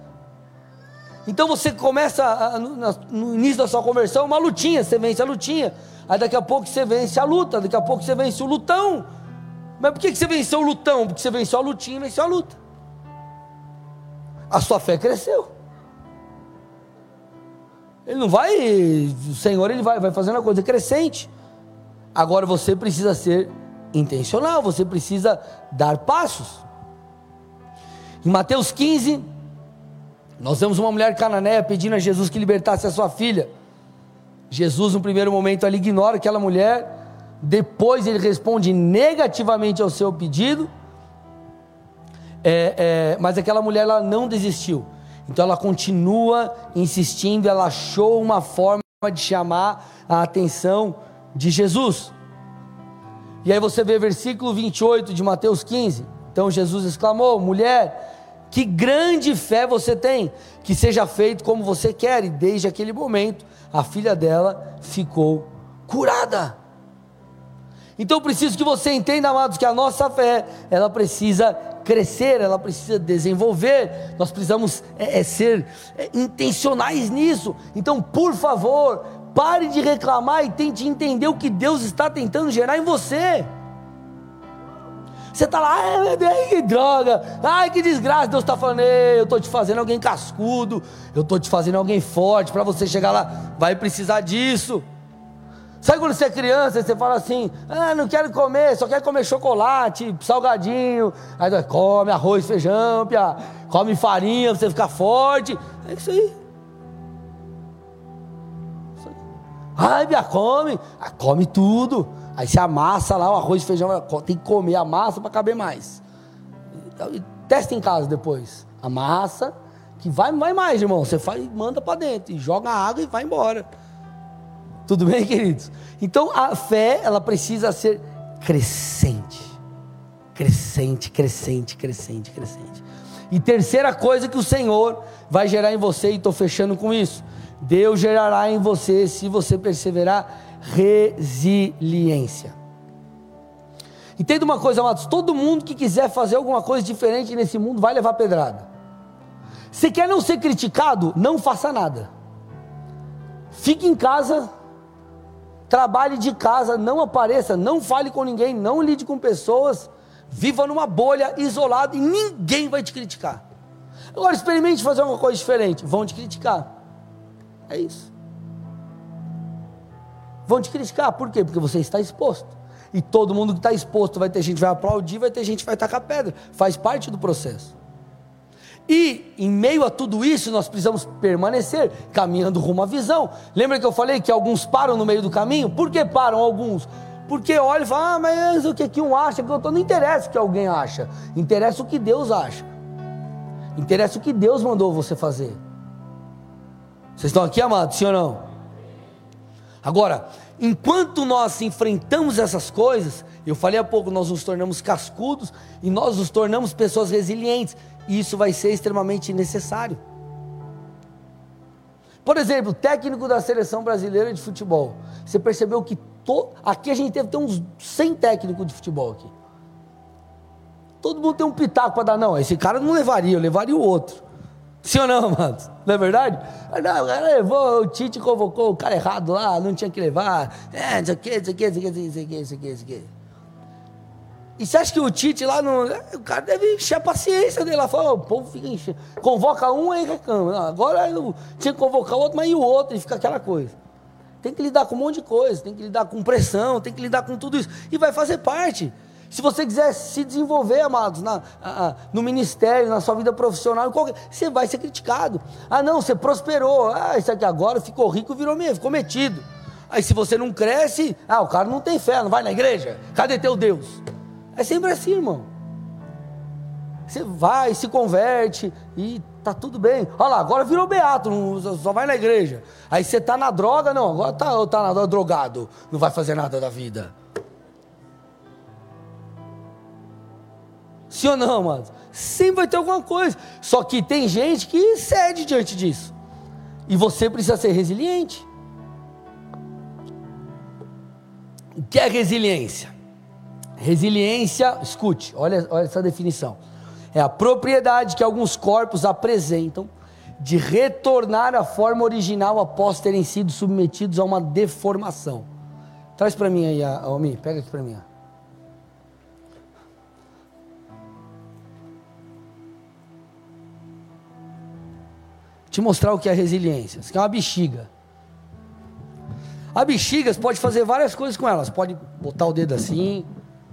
Então você começa a, no, no, início da sua conversão, uma lutinha, você vence a lutinha. Aí daqui a pouco você vence a luta, daqui a pouco você vence o lutão. Mas por que você venceu o lutão? Porque você venceu a lutinha e venceu a luta. A sua fé cresceu. Ele não vai, o Senhor ele vai, vai fazendo a coisa crescente. Agora você precisa ser intencional, você precisa dar passos. Em Mateus 15, nós vemos uma mulher cananeia pedindo a Jesus que libertasse a sua filha. Jesus, no primeiro momento, ali ignora aquela mulher, depois ele responde negativamente ao seu pedido, é, é, mas aquela mulher ela não desistiu. Então ela continua insistindo, ela achou uma forma de chamar a atenção de Jesus. E aí você vê versículo 28 de Mateus 15. Então Jesus exclamou: Mulher, que grande fé você tem, que seja feito como você quer. E desde aquele momento, a filha dela ficou curada. Então eu preciso que você entenda, amados, que a nossa fé, ela precisa crescer, ela precisa desenvolver, nós precisamos é, é, ser é, intencionais nisso. Então, por favor, pare de reclamar e tente entender o que Deus está tentando gerar em você. Você está lá, ai que droga, ai que desgraça. Deus está falando, eu estou te fazendo alguém cascudo, eu estou te fazendo alguém forte. Para você chegar lá, vai precisar disso. Sabe quando você é criança e você fala assim: ah, não quero comer, só quero comer chocolate, salgadinho. Aí come arroz, feijão, pia, come farinha pra você ficar forte. É isso aí. Ai, pia, come. Ah, come tudo. Aí você amassa lá o arroz e feijão, tem que comer a massa para caber mais. Então, testa em casa depois. A massa, que vai, vai mais, irmão. Você faz, manda para dentro, e joga água e vai embora. Tudo bem, queridos? Então a fé, ela precisa ser crescente. Crescente, crescente, crescente, crescente. E terceira coisa que o Senhor vai gerar em você, e estou fechando com isso: Deus gerará em você, se você perseverar, resiliência. Entenda uma coisa, amados: todo mundo que quiser fazer alguma coisa diferente nesse mundo vai levar pedrada. Se quer não ser criticado, não faça nada. Fique em casa Trabalhe de casa, não apareça, não fale com ninguém, não lide com pessoas. Viva numa bolha, isolado e ninguém vai te criticar. Agora experimente fazer uma coisa diferente. Vão te criticar. É isso. Vão te criticar. Por quê? Porque você está exposto. E todo mundo que está exposto vai ter gente que vai aplaudir, vai ter gente que vai tacar pedra. Faz parte do processo. E em meio a tudo isso, nós precisamos permanecer caminhando rumo à visão. Lembra que eu falei que alguns param no meio do caminho? Por que param alguns? Porque olha e fala, ah, mas o que, que um acha? Que eu tô... Não interessa o que alguém acha, interessa o que Deus acha. Interessa o que Deus mandou você fazer. Vocês estão aqui, amados, sim ou não? Agora, enquanto nós enfrentamos essas coisas, eu falei há pouco, nós nos tornamos cascudos e nós nos tornamos pessoas resilientes isso vai ser extremamente necessário. Por exemplo, técnico da seleção brasileira de futebol. Você percebeu que to... aqui a gente deve ter uns 100 técnicos de futebol aqui. Todo mundo tem um pitaco para dar. Não, esse cara não levaria, eu levaria o outro. Sim ou não, mano? Não é verdade? Não, o cara levou, o Tite convocou o cara errado lá, não tinha que levar. É, isso aqui, isso aqui, isso aqui, isso aqui, isso aqui, isso aqui. E você acha que o Tite lá no. O cara deve encher a paciência dele lá. Fala, o povo fica enchendo. Convoca um aí reclama. Não, agora eu tinha que convocar o outro, mas e o outro? E fica aquela coisa. Tem que lidar com um monte de coisa, tem que lidar com pressão, tem que lidar com tudo isso. E vai fazer parte. Se você quiser se desenvolver, amados, na, no ministério, na sua vida profissional, qualquer, você vai ser criticado. Ah, não, você prosperou. Ah, isso aqui agora ficou rico, virou mesmo, ficou metido. Aí se você não cresce, ah, o cara não tem fé, não vai na igreja. Cadê teu Deus? É sempre assim, irmão. Você vai, se converte e tá tudo bem. Olha lá, agora virou beato, não, só vai na igreja. Aí você tá na droga, não, agora tá, tá na, drogado, não vai fazer nada da vida. Sim ou não, mano? Sempre vai ter alguma coisa. Só que tem gente que cede diante disso. E você precisa ser resiliente. O que é resiliência? Resiliência, escute, olha, olha essa definição. É a propriedade que alguns corpos apresentam de retornar à forma original após terem sido submetidos a uma deformação. Traz para mim aí, Almi, pega aqui para mim. Ó. Te mostrar o que é resiliência. Isso aqui é uma bexiga. A bexiga, você pode fazer várias coisas com ela. Você pode botar o dedo assim,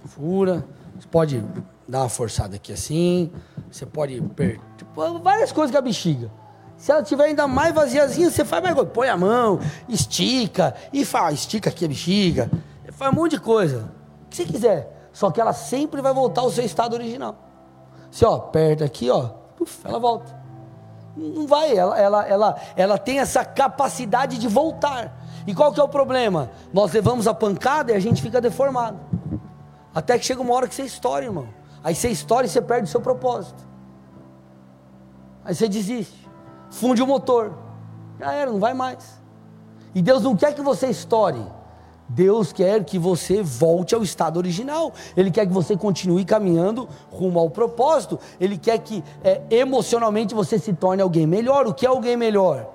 fura. Você pode dar uma forçada aqui assim. Você pode. Per... Tipo, várias coisas com a bexiga. Se ela tiver ainda mais vaziazinha, você faz mais coisa. Põe a mão, estica, e faz, estica aqui a bexiga. Faz um monte de coisa. O que você quiser. Só que ela sempre vai voltar ao seu estado original. Você, ó, aperta aqui, ó, ela volta. Não vai, ela, ela, ela, ela tem essa capacidade de voltar. E qual que é o problema? Nós levamos a pancada e a gente fica deformado. Até que chega uma hora que você estoura, irmão. Aí você estoura e você perde o seu propósito. Aí você desiste. Funde o motor. Já era, não vai mais. E Deus não quer que você estoure. Deus quer que você volte ao estado original. Ele quer que você continue caminhando rumo ao propósito. Ele quer que é, emocionalmente você se torne alguém melhor. O que é alguém melhor?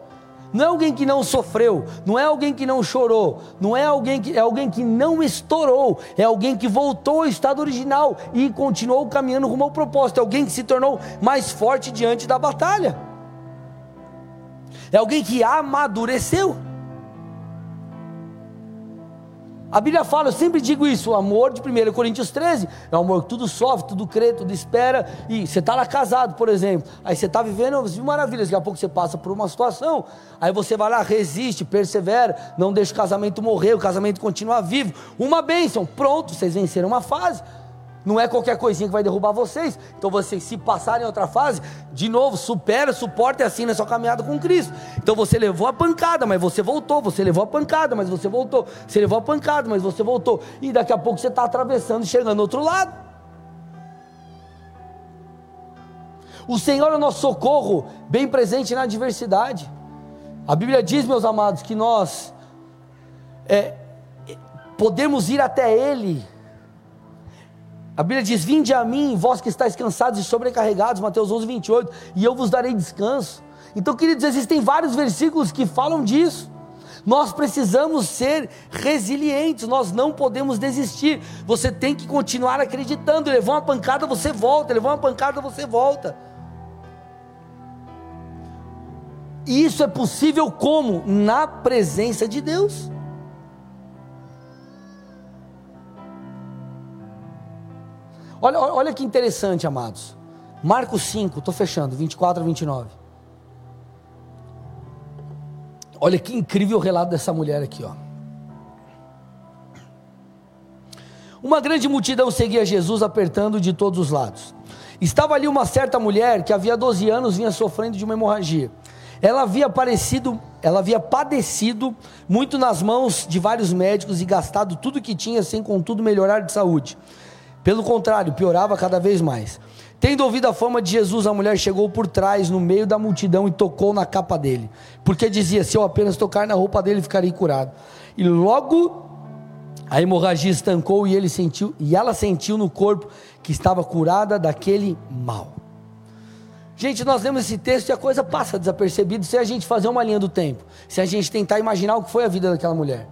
Não é alguém que não sofreu, não é alguém que não chorou, não é alguém que é alguém que não estourou, é alguém que voltou ao estado original e continuou caminhando rumo ao propósito, é alguém que se tornou mais forte diante da batalha. É alguém que amadureceu. A Bíblia fala, eu sempre digo isso, o amor de 1 Coríntios 13 é o amor que tudo sofre, tudo crê, tudo espera. E você está lá casado, por exemplo, aí você está vivendo maravilhas, daqui a pouco você passa por uma situação, aí você vai lá, resiste, persevera, não deixa o casamento morrer, o casamento continua vivo. Uma bênção, pronto, vocês venceram uma fase. Não é qualquer coisinha que vai derrubar vocês. Então vocês se passarem em outra fase, de novo, supera, suporta e assim na sua caminhada com Cristo. Então você levou a pancada, mas você voltou. Você levou a pancada, mas você voltou. Você levou a pancada, mas você voltou. E daqui a pouco você está atravessando e chegando do outro lado. O Senhor é o nosso socorro, bem presente na adversidade. A Bíblia diz, meus amados, que nós é, podemos ir até Ele a Bíblia diz: Vinde a mim, vós que estáis cansados e sobrecarregados, Mateus 11, 28, e eu vos darei descanso. Então, queridos, existem vários versículos que falam disso. Nós precisamos ser resilientes, nós não podemos desistir. Você tem que continuar acreditando. Levou uma pancada, você volta. Levou uma pancada, você volta. E isso é possível como? Na presença de Deus. Olha, olha que interessante, amados. Marcos 5, estou fechando, 24 a 29. Olha que incrível o relato dessa mulher aqui, ó. Uma grande multidão seguia Jesus apertando de todos os lados. Estava ali uma certa mulher que havia 12 anos vinha sofrendo de uma hemorragia. Ela havia aparecido, ela havia padecido muito nas mãos de vários médicos e gastado tudo que tinha sem contudo melhorar de saúde. Pelo contrário, piorava cada vez mais. Tendo ouvido a fama de Jesus, a mulher chegou por trás, no meio da multidão, e tocou na capa dele, porque dizia: Se eu apenas tocar na roupa dele, ficarei curado. E logo a hemorragia estancou e ele sentiu, e ela sentiu no corpo que estava curada daquele mal. Gente, nós lemos esse texto e a coisa passa desapercebida se a gente fazer uma linha do tempo, se a gente tentar imaginar o que foi a vida daquela mulher.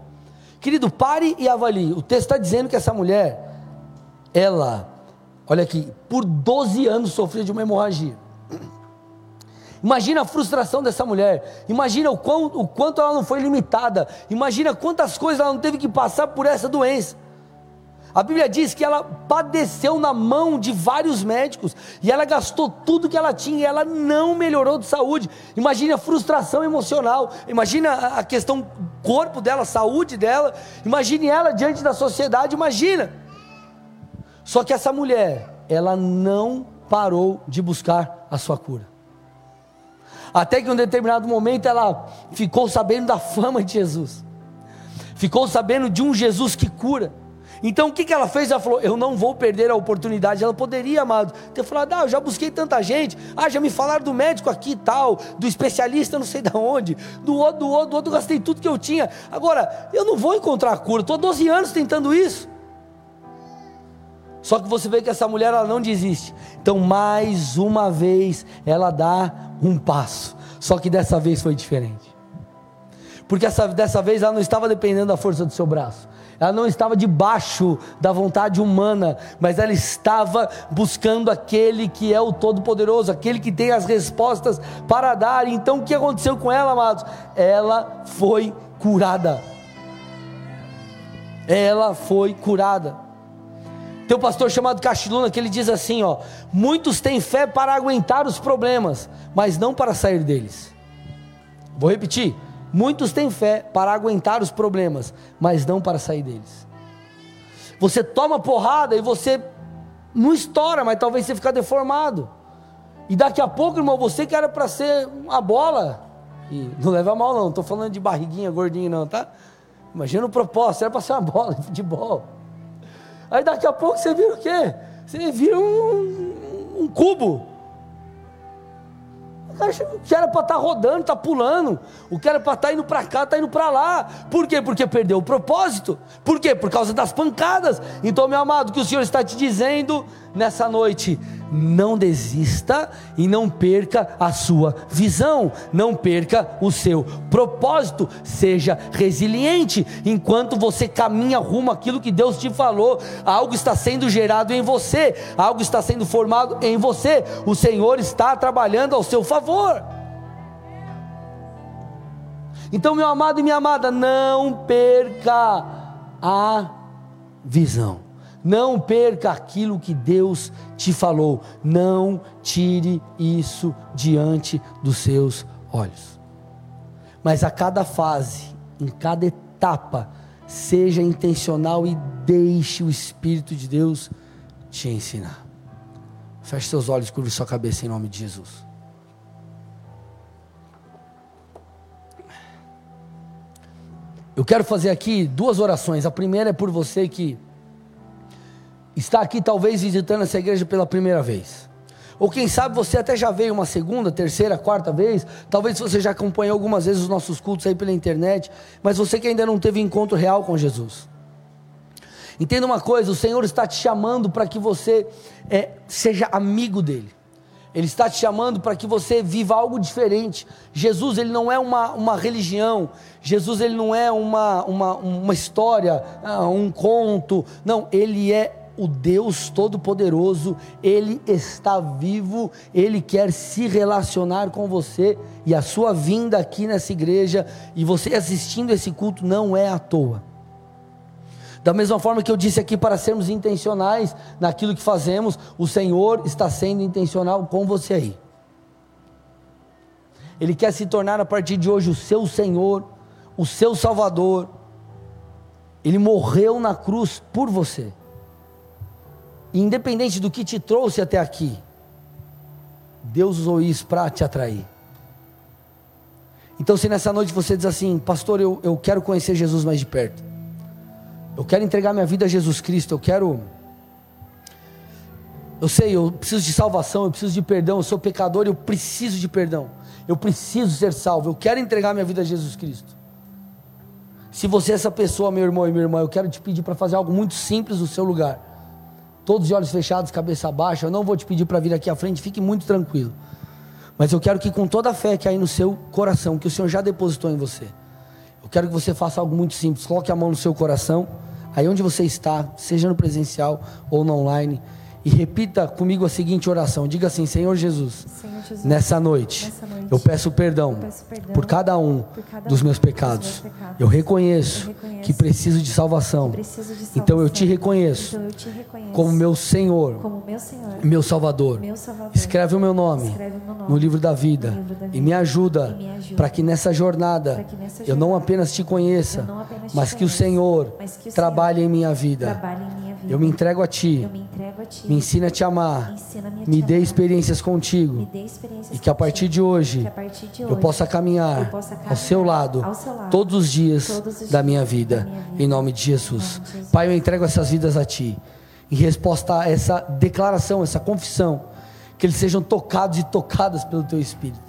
Querido, pare e avalie. O texto está dizendo que essa mulher ela, olha aqui, por 12 anos sofria de uma hemorragia. Imagina a frustração dessa mulher. Imagina o, quão, o quanto ela não foi limitada. Imagina quantas coisas ela não teve que passar por essa doença. A Bíblia diz que ela padeceu na mão de vários médicos e ela gastou tudo que ela tinha e ela não melhorou de saúde. Imagina a frustração emocional, imagina a questão corpo dela, saúde dela, imagine ela diante da sociedade, imagina. Só que essa mulher, ela não parou de buscar a sua cura. Até que em um determinado momento ela ficou sabendo da fama de Jesus. Ficou sabendo de um Jesus que cura. Então o que, que ela fez? Ela falou: Eu não vou perder a oportunidade. Ela poderia, amado, ter falado: Ah, eu já busquei tanta gente. Ah, já me falaram do médico aqui e tal, do especialista não sei de onde, do outro, do outro, do outro, gastei tudo que eu tinha. Agora, eu não vou encontrar a cura. Estou 12 anos tentando isso. Só que você vê que essa mulher ela não desiste. Então, mais uma vez, ela dá um passo. Só que dessa vez foi diferente. Porque essa, dessa vez ela não estava dependendo da força do seu braço. ela não estava debaixo da vontade humana, mas ela estava buscando aquele que é o Todo-Poderoso, aquele que tem as respostas para dar. Então o que aconteceu com ela, amados? Ela foi curada. Ela foi curada. Tem um pastor chamado Castiluna que ele diz assim: ó, muitos têm fé para aguentar os problemas, mas não para sair deles. Vou repetir: muitos têm fé para aguentar os problemas, mas não para sair deles. Você toma porrada e você não estoura, mas talvez você fica deformado. E daqui a pouco, irmão, você que era para ser a bola, e não leva mal não, estou falando de barriguinha, gordinho não, tá? Imagina o propósito, era para ser uma bola de futebol. Aí daqui a pouco você vira o quê? Você vira um, um cubo. O que era para estar tá rodando, está pulando. O que era para estar tá indo para cá, está indo para lá. Por quê? Porque perdeu o propósito. Por quê? Por causa das pancadas. Então, meu amado, o que o Senhor está te dizendo nessa noite? Não desista e não perca a sua visão, não perca o seu propósito, seja resiliente enquanto você caminha rumo àquilo que Deus te falou. Algo está sendo gerado em você, algo está sendo formado em você. O Senhor está trabalhando ao seu favor. Então, meu amado e minha amada, não perca a visão. Não perca aquilo que Deus te falou. Não tire isso diante dos seus olhos. Mas a cada fase, em cada etapa, seja intencional e deixe o Espírito de Deus te ensinar. Feche seus olhos, curve sua cabeça em nome de Jesus. Eu quero fazer aqui duas orações. A primeira é por você que está aqui talvez visitando essa igreja pela primeira vez. Ou quem sabe você até já veio uma segunda, terceira, quarta vez. Talvez você já acompanhou algumas vezes os nossos cultos aí pela internet. Mas você que ainda não teve encontro real com Jesus. Entenda uma coisa: o Senhor está te chamando para que você é, seja amigo dele. Ele está te chamando para que você viva algo diferente. Jesus, ele não é uma, uma religião. Jesus, ele não é uma, uma, uma história, ah, um conto. Não, ele é o Deus Todo-Poderoso, Ele está vivo, Ele quer se relacionar com você e a sua vinda aqui nessa igreja e você assistindo esse culto não é à toa. Da mesma forma que eu disse aqui para sermos intencionais naquilo que fazemos, o Senhor está sendo intencional com você aí. Ele quer se tornar a partir de hoje o seu Senhor, o seu Salvador. Ele morreu na cruz por você independente do que te trouxe até aqui, Deus usou isso para te atrair. Então, se nessa noite você diz assim, pastor, eu, eu quero conhecer Jesus mais de perto, eu quero entregar minha vida a Jesus Cristo, eu quero. Eu sei, eu preciso de salvação, eu preciso de perdão, eu sou pecador, eu preciso de perdão, eu preciso ser salvo, eu quero entregar minha vida a Jesus Cristo. Se você é essa pessoa, meu irmão e minha irmã, eu quero te pedir para fazer algo muito simples no seu lugar todos de olhos fechados, cabeça baixa. Eu não vou te pedir para vir aqui à frente, fique muito tranquilo. Mas eu quero que com toda a fé que aí no seu coração, que o Senhor já depositou em você, eu quero que você faça algo muito simples. Coloque a mão no seu coração, aí onde você está, seja no presencial ou no online e repita comigo a seguinte oração: diga assim, Senhor Jesus, Senhor Jesus nessa, noite, nessa, noite, eu peço perdão, eu peço perdão por cada um por cada dos, meus pecados. Dos meus pecados. Eu, reconheço eu reconheço que preciso de salvação. Preciso de salvação. Então eu te reconheço, então eu te reconheço como, meu Senhor, como meu Senhor, meu Salvador. Meu Salvador. Escreve, o meu nome, o meu nome no livro da vida, livro da vida e me ajuda, ajuda para que nessa jornada, que nessa jornada eu não apenas te conheça, apenas mas, te que mas que o Senhor trabalhe em minha vida. Vida. Eu me entrego a ti. Entrego a ti me ensina a te amar. Me, me dê experiências contigo. Experiências e que a partir de hoje, partir de hoje eu possa caminhar, possa caminhar ao, seu lado, ao seu lado todos os dias, todos os da, minha vida, da minha vida. Em nome de Jesus. Nome de Jesus. Pai, eu entrego essas vidas a Ti. Em resposta a essa declaração, essa confissão, que eles sejam tocados e tocadas pelo Teu Espírito.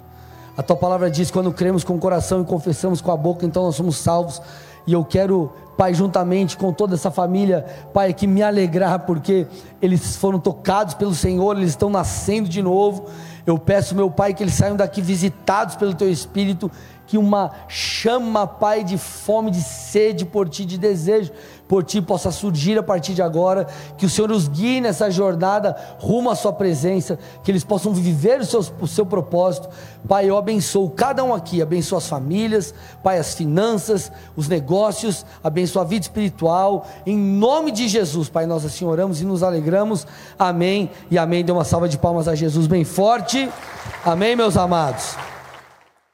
A Tua palavra diz: quando cremos com o coração e confessamos com a boca, então nós somos salvos. E eu quero Pai, juntamente com toda essa família, Pai, que me alegrar porque eles foram tocados pelo Senhor, eles estão nascendo de novo. Eu peço, meu Pai, que eles saiam daqui visitados pelo Teu Espírito, que uma chama, Pai, de fome, de sede por Ti, de desejo por ti possa surgir a partir de agora, que o Senhor os guie nessa jornada rumo à Sua presença, que eles possam viver o seu, o seu propósito. Pai, eu abençoo cada um aqui, abençoo as famílias, Pai, as finanças, os negócios, abençoo a vida espiritual, em nome de Jesus, Pai, nós assim oramos e nos alegramos, amém. E amém. Dê uma salva de palmas a Jesus bem forte, amém, meus amados.